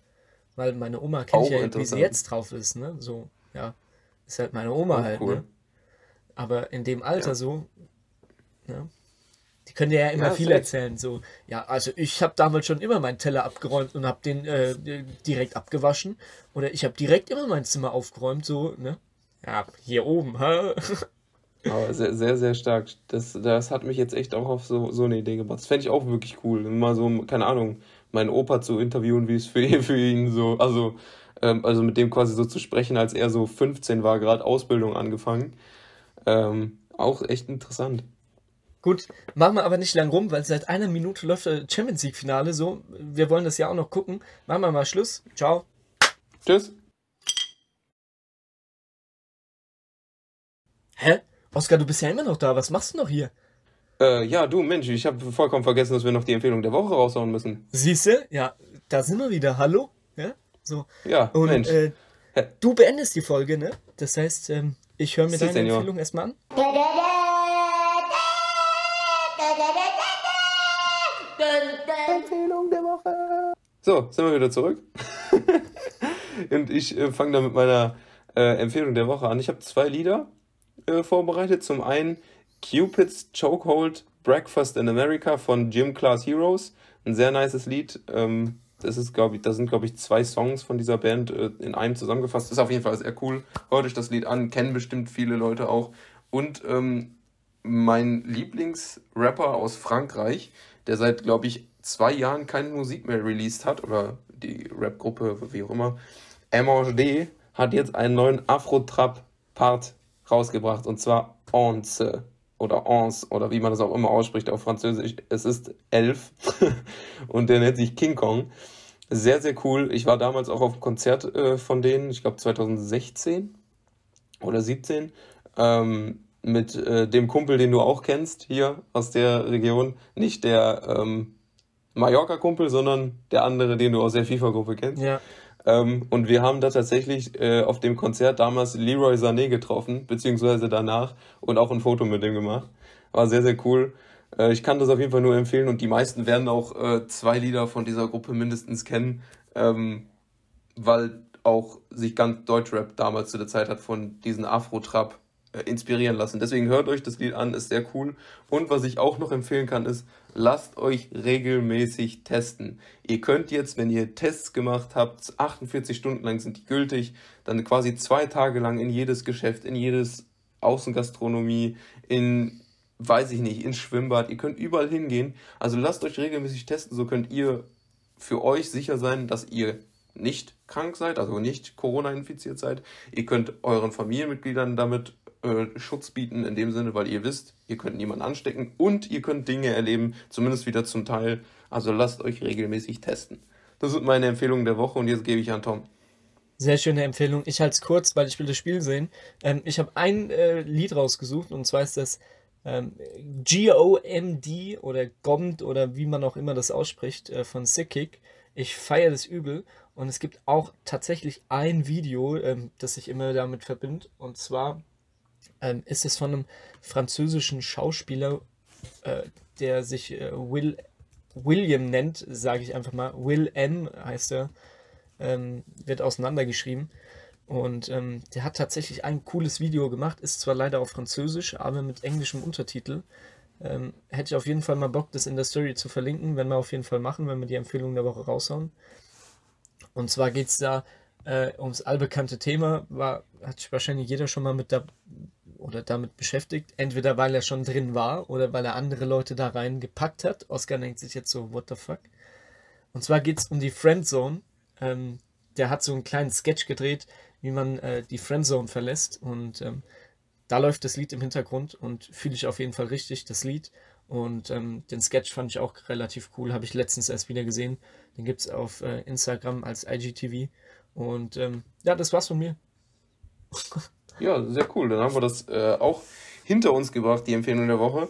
Weil meine Oma kennt Auch ja, wie sie jetzt drauf ist, ne? So, ja. Ist halt meine Oma Auch halt, cool. ne? Aber in dem Alter ja. so, ne? Die können ja immer ja, viel erzählen. So, ja, also ich habe damals schon immer meinen Teller abgeräumt und habe den äh, direkt abgewaschen. Oder ich habe direkt immer mein Zimmer aufgeräumt, so, ne? Ja, hier oben, hä? Aber sehr, sehr, sehr stark. Das, das hat mich jetzt echt auch auf so, so eine Idee gebracht. Das fände ich auch wirklich cool. Mal so, keine Ahnung, meinen Opa zu interviewen, wie es für, für ihn so, also, ähm, also mit dem quasi so zu sprechen, als er so 15 war, gerade Ausbildung angefangen. Ähm, auch echt interessant. Gut, machen wir aber nicht lang rum, weil seit einer Minute läuft das Champions League Finale so. Wir wollen das ja auch noch gucken. Machen wir mal Schluss. Ciao. Tschüss. Hä? Oskar, du bist ja immer noch da. Was machst du noch hier? Äh, ja, du Mensch, ich habe vollkommen vergessen, dass wir noch die Empfehlung der Woche raushauen müssen. Siehst du? Ja, da sind wir wieder. Hallo? Ja, so. Ja, Und, Mensch. Äh, du beendest die Folge, ne? Das heißt, ähm, ich höre mir Sie, deine Senior. Empfehlung erstmal an. Empfehlung der Woche. So, sind wir wieder zurück. Und ich äh, fange dann mit meiner äh, Empfehlung der Woche an. Ich habe zwei Lieder äh, vorbereitet. Zum einen Cupid's Chokehold Breakfast in America von Gym Class Heroes. Ein sehr nices Lied. Ähm, das ist, glaube ich, da sind, glaube ich, zwei Songs von dieser Band äh, in einem zusammengefasst. Ist auf jeden Fall sehr cool. Hört euch das Lied an, kennen bestimmt viele Leute auch. Und ähm, mein Lieblingsrapper aus Frankreich, der seit, glaube ich, zwei Jahren keine Musik mehr released hat, oder die Rapgruppe, wie auch immer, MHD, hat jetzt einen neuen Afro-Trap-Part rausgebracht und zwar Onze oder Onze oder wie man das auch immer ausspricht auf Französisch. Es ist elf und der nennt sich King Kong. Sehr, sehr cool. Ich war damals auch auf einem Konzert äh, von denen, ich glaube 2016 oder 17, ähm, mit äh, dem Kumpel, den du auch kennst hier aus der Region. Nicht der ähm, Mallorca-Kumpel, sondern der andere, den du aus der FIFA-Gruppe kennst. Ja. Ähm, und wir haben da tatsächlich äh, auf dem Konzert damals Leroy Sané getroffen, beziehungsweise danach und auch ein Foto mit dem gemacht. War sehr, sehr cool. Äh, ich kann das auf jeden Fall nur empfehlen und die meisten werden auch äh, zwei Lieder von dieser Gruppe mindestens kennen, ähm, weil auch sich ganz Deutschrap damals zu der Zeit hat von diesen Afro-Trap inspirieren lassen. Deswegen hört euch das Lied an, ist sehr cool. Und was ich auch noch empfehlen kann, ist, lasst euch regelmäßig testen. Ihr könnt jetzt, wenn ihr Tests gemacht habt, 48 Stunden lang sind die gültig, dann quasi zwei Tage lang in jedes Geschäft, in jedes Außengastronomie, in, weiß ich nicht, ins Schwimmbad, ihr könnt überall hingehen. Also lasst euch regelmäßig testen, so könnt ihr für euch sicher sein, dass ihr nicht krank seid, also nicht Corona infiziert seid. Ihr könnt euren Familienmitgliedern damit äh, Schutz bieten in dem Sinne, weil ihr wisst, ihr könnt niemanden anstecken und ihr könnt Dinge erleben, zumindest wieder zum Teil. Also lasst euch regelmäßig testen. Das sind meine Empfehlungen der Woche und jetzt gebe ich an Tom. Sehr schöne Empfehlung. Ich halte es kurz, weil ich will das Spiel sehen. Ähm, ich habe ein äh, Lied rausgesucht und zwar ist das ähm, G-O-M-D oder GOMD oder wie man auch immer das ausspricht äh, von Sickkick. Ich feiere das übel. Und es gibt auch tatsächlich ein Video, ähm, das sich immer damit verbindet. Und zwar ähm, ist es von einem französischen Schauspieler, äh, der sich äh, Will, William nennt, sage ich einfach mal. Will M heißt er. Ähm, wird auseinandergeschrieben. Und ähm, der hat tatsächlich ein cooles Video gemacht, ist zwar leider auf Französisch, aber mit englischem Untertitel. Ähm, hätte ich auf jeden Fall mal Bock, das in der Story zu verlinken, wenn wir auf jeden Fall machen, wenn wir die Empfehlung der Woche raushauen. Und zwar geht es da äh, ums allbekannte Thema, war, hat wahrscheinlich jeder schon mal mit da oder damit beschäftigt. Entweder weil er schon drin war oder weil er andere Leute da reingepackt hat. Oscar denkt sich jetzt so, what the fuck? Und zwar geht es um die Friendzone. Ähm, der hat so einen kleinen Sketch gedreht, wie man äh, die Friendzone verlässt. Und ähm, da läuft das Lied im Hintergrund und fühle ich auf jeden Fall richtig, das Lied. Und ähm, den Sketch fand ich auch relativ cool, habe ich letztens erst wieder gesehen. Den gibt es auf äh, Instagram als IGTV. Und ähm, ja, das war's von mir. ja, sehr cool. Dann haben wir das äh, auch hinter uns gebracht, die Empfehlung der Woche.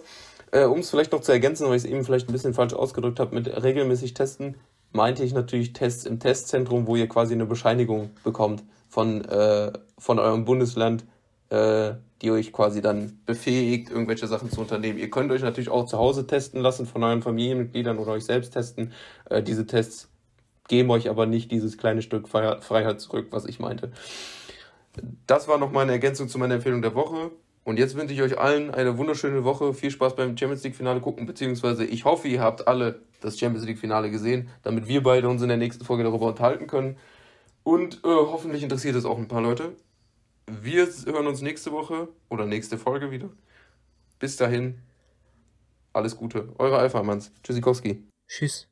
Äh, um es vielleicht noch zu ergänzen, weil ich es eben vielleicht ein bisschen falsch ausgedrückt habe, mit regelmäßig testen, meinte ich natürlich Tests im Testzentrum, wo ihr quasi eine Bescheinigung bekommt von, äh, von eurem Bundesland, äh, die euch quasi dann befähigt, irgendwelche Sachen zu unternehmen. Ihr könnt euch natürlich auch zu Hause testen lassen von euren Familienmitgliedern oder euch selbst testen. Äh, diese Tests geben euch aber nicht dieses kleine Stück Freiheit zurück, was ich meinte. Das war noch meine Ergänzung zu meiner Empfehlung der Woche. Und jetzt wünsche ich euch allen eine wunderschöne Woche. Viel Spaß beim Champions League Finale gucken, beziehungsweise ich hoffe, ihr habt alle das Champions League Finale gesehen, damit wir beide uns in der nächsten Folge darüber unterhalten können. Und äh, hoffentlich interessiert es auch ein paar Leute. Wir hören uns nächste Woche oder nächste Folge wieder. Bis dahin, alles Gute. Eure Alpha-Manns. Tschüssikowski. Tschüss.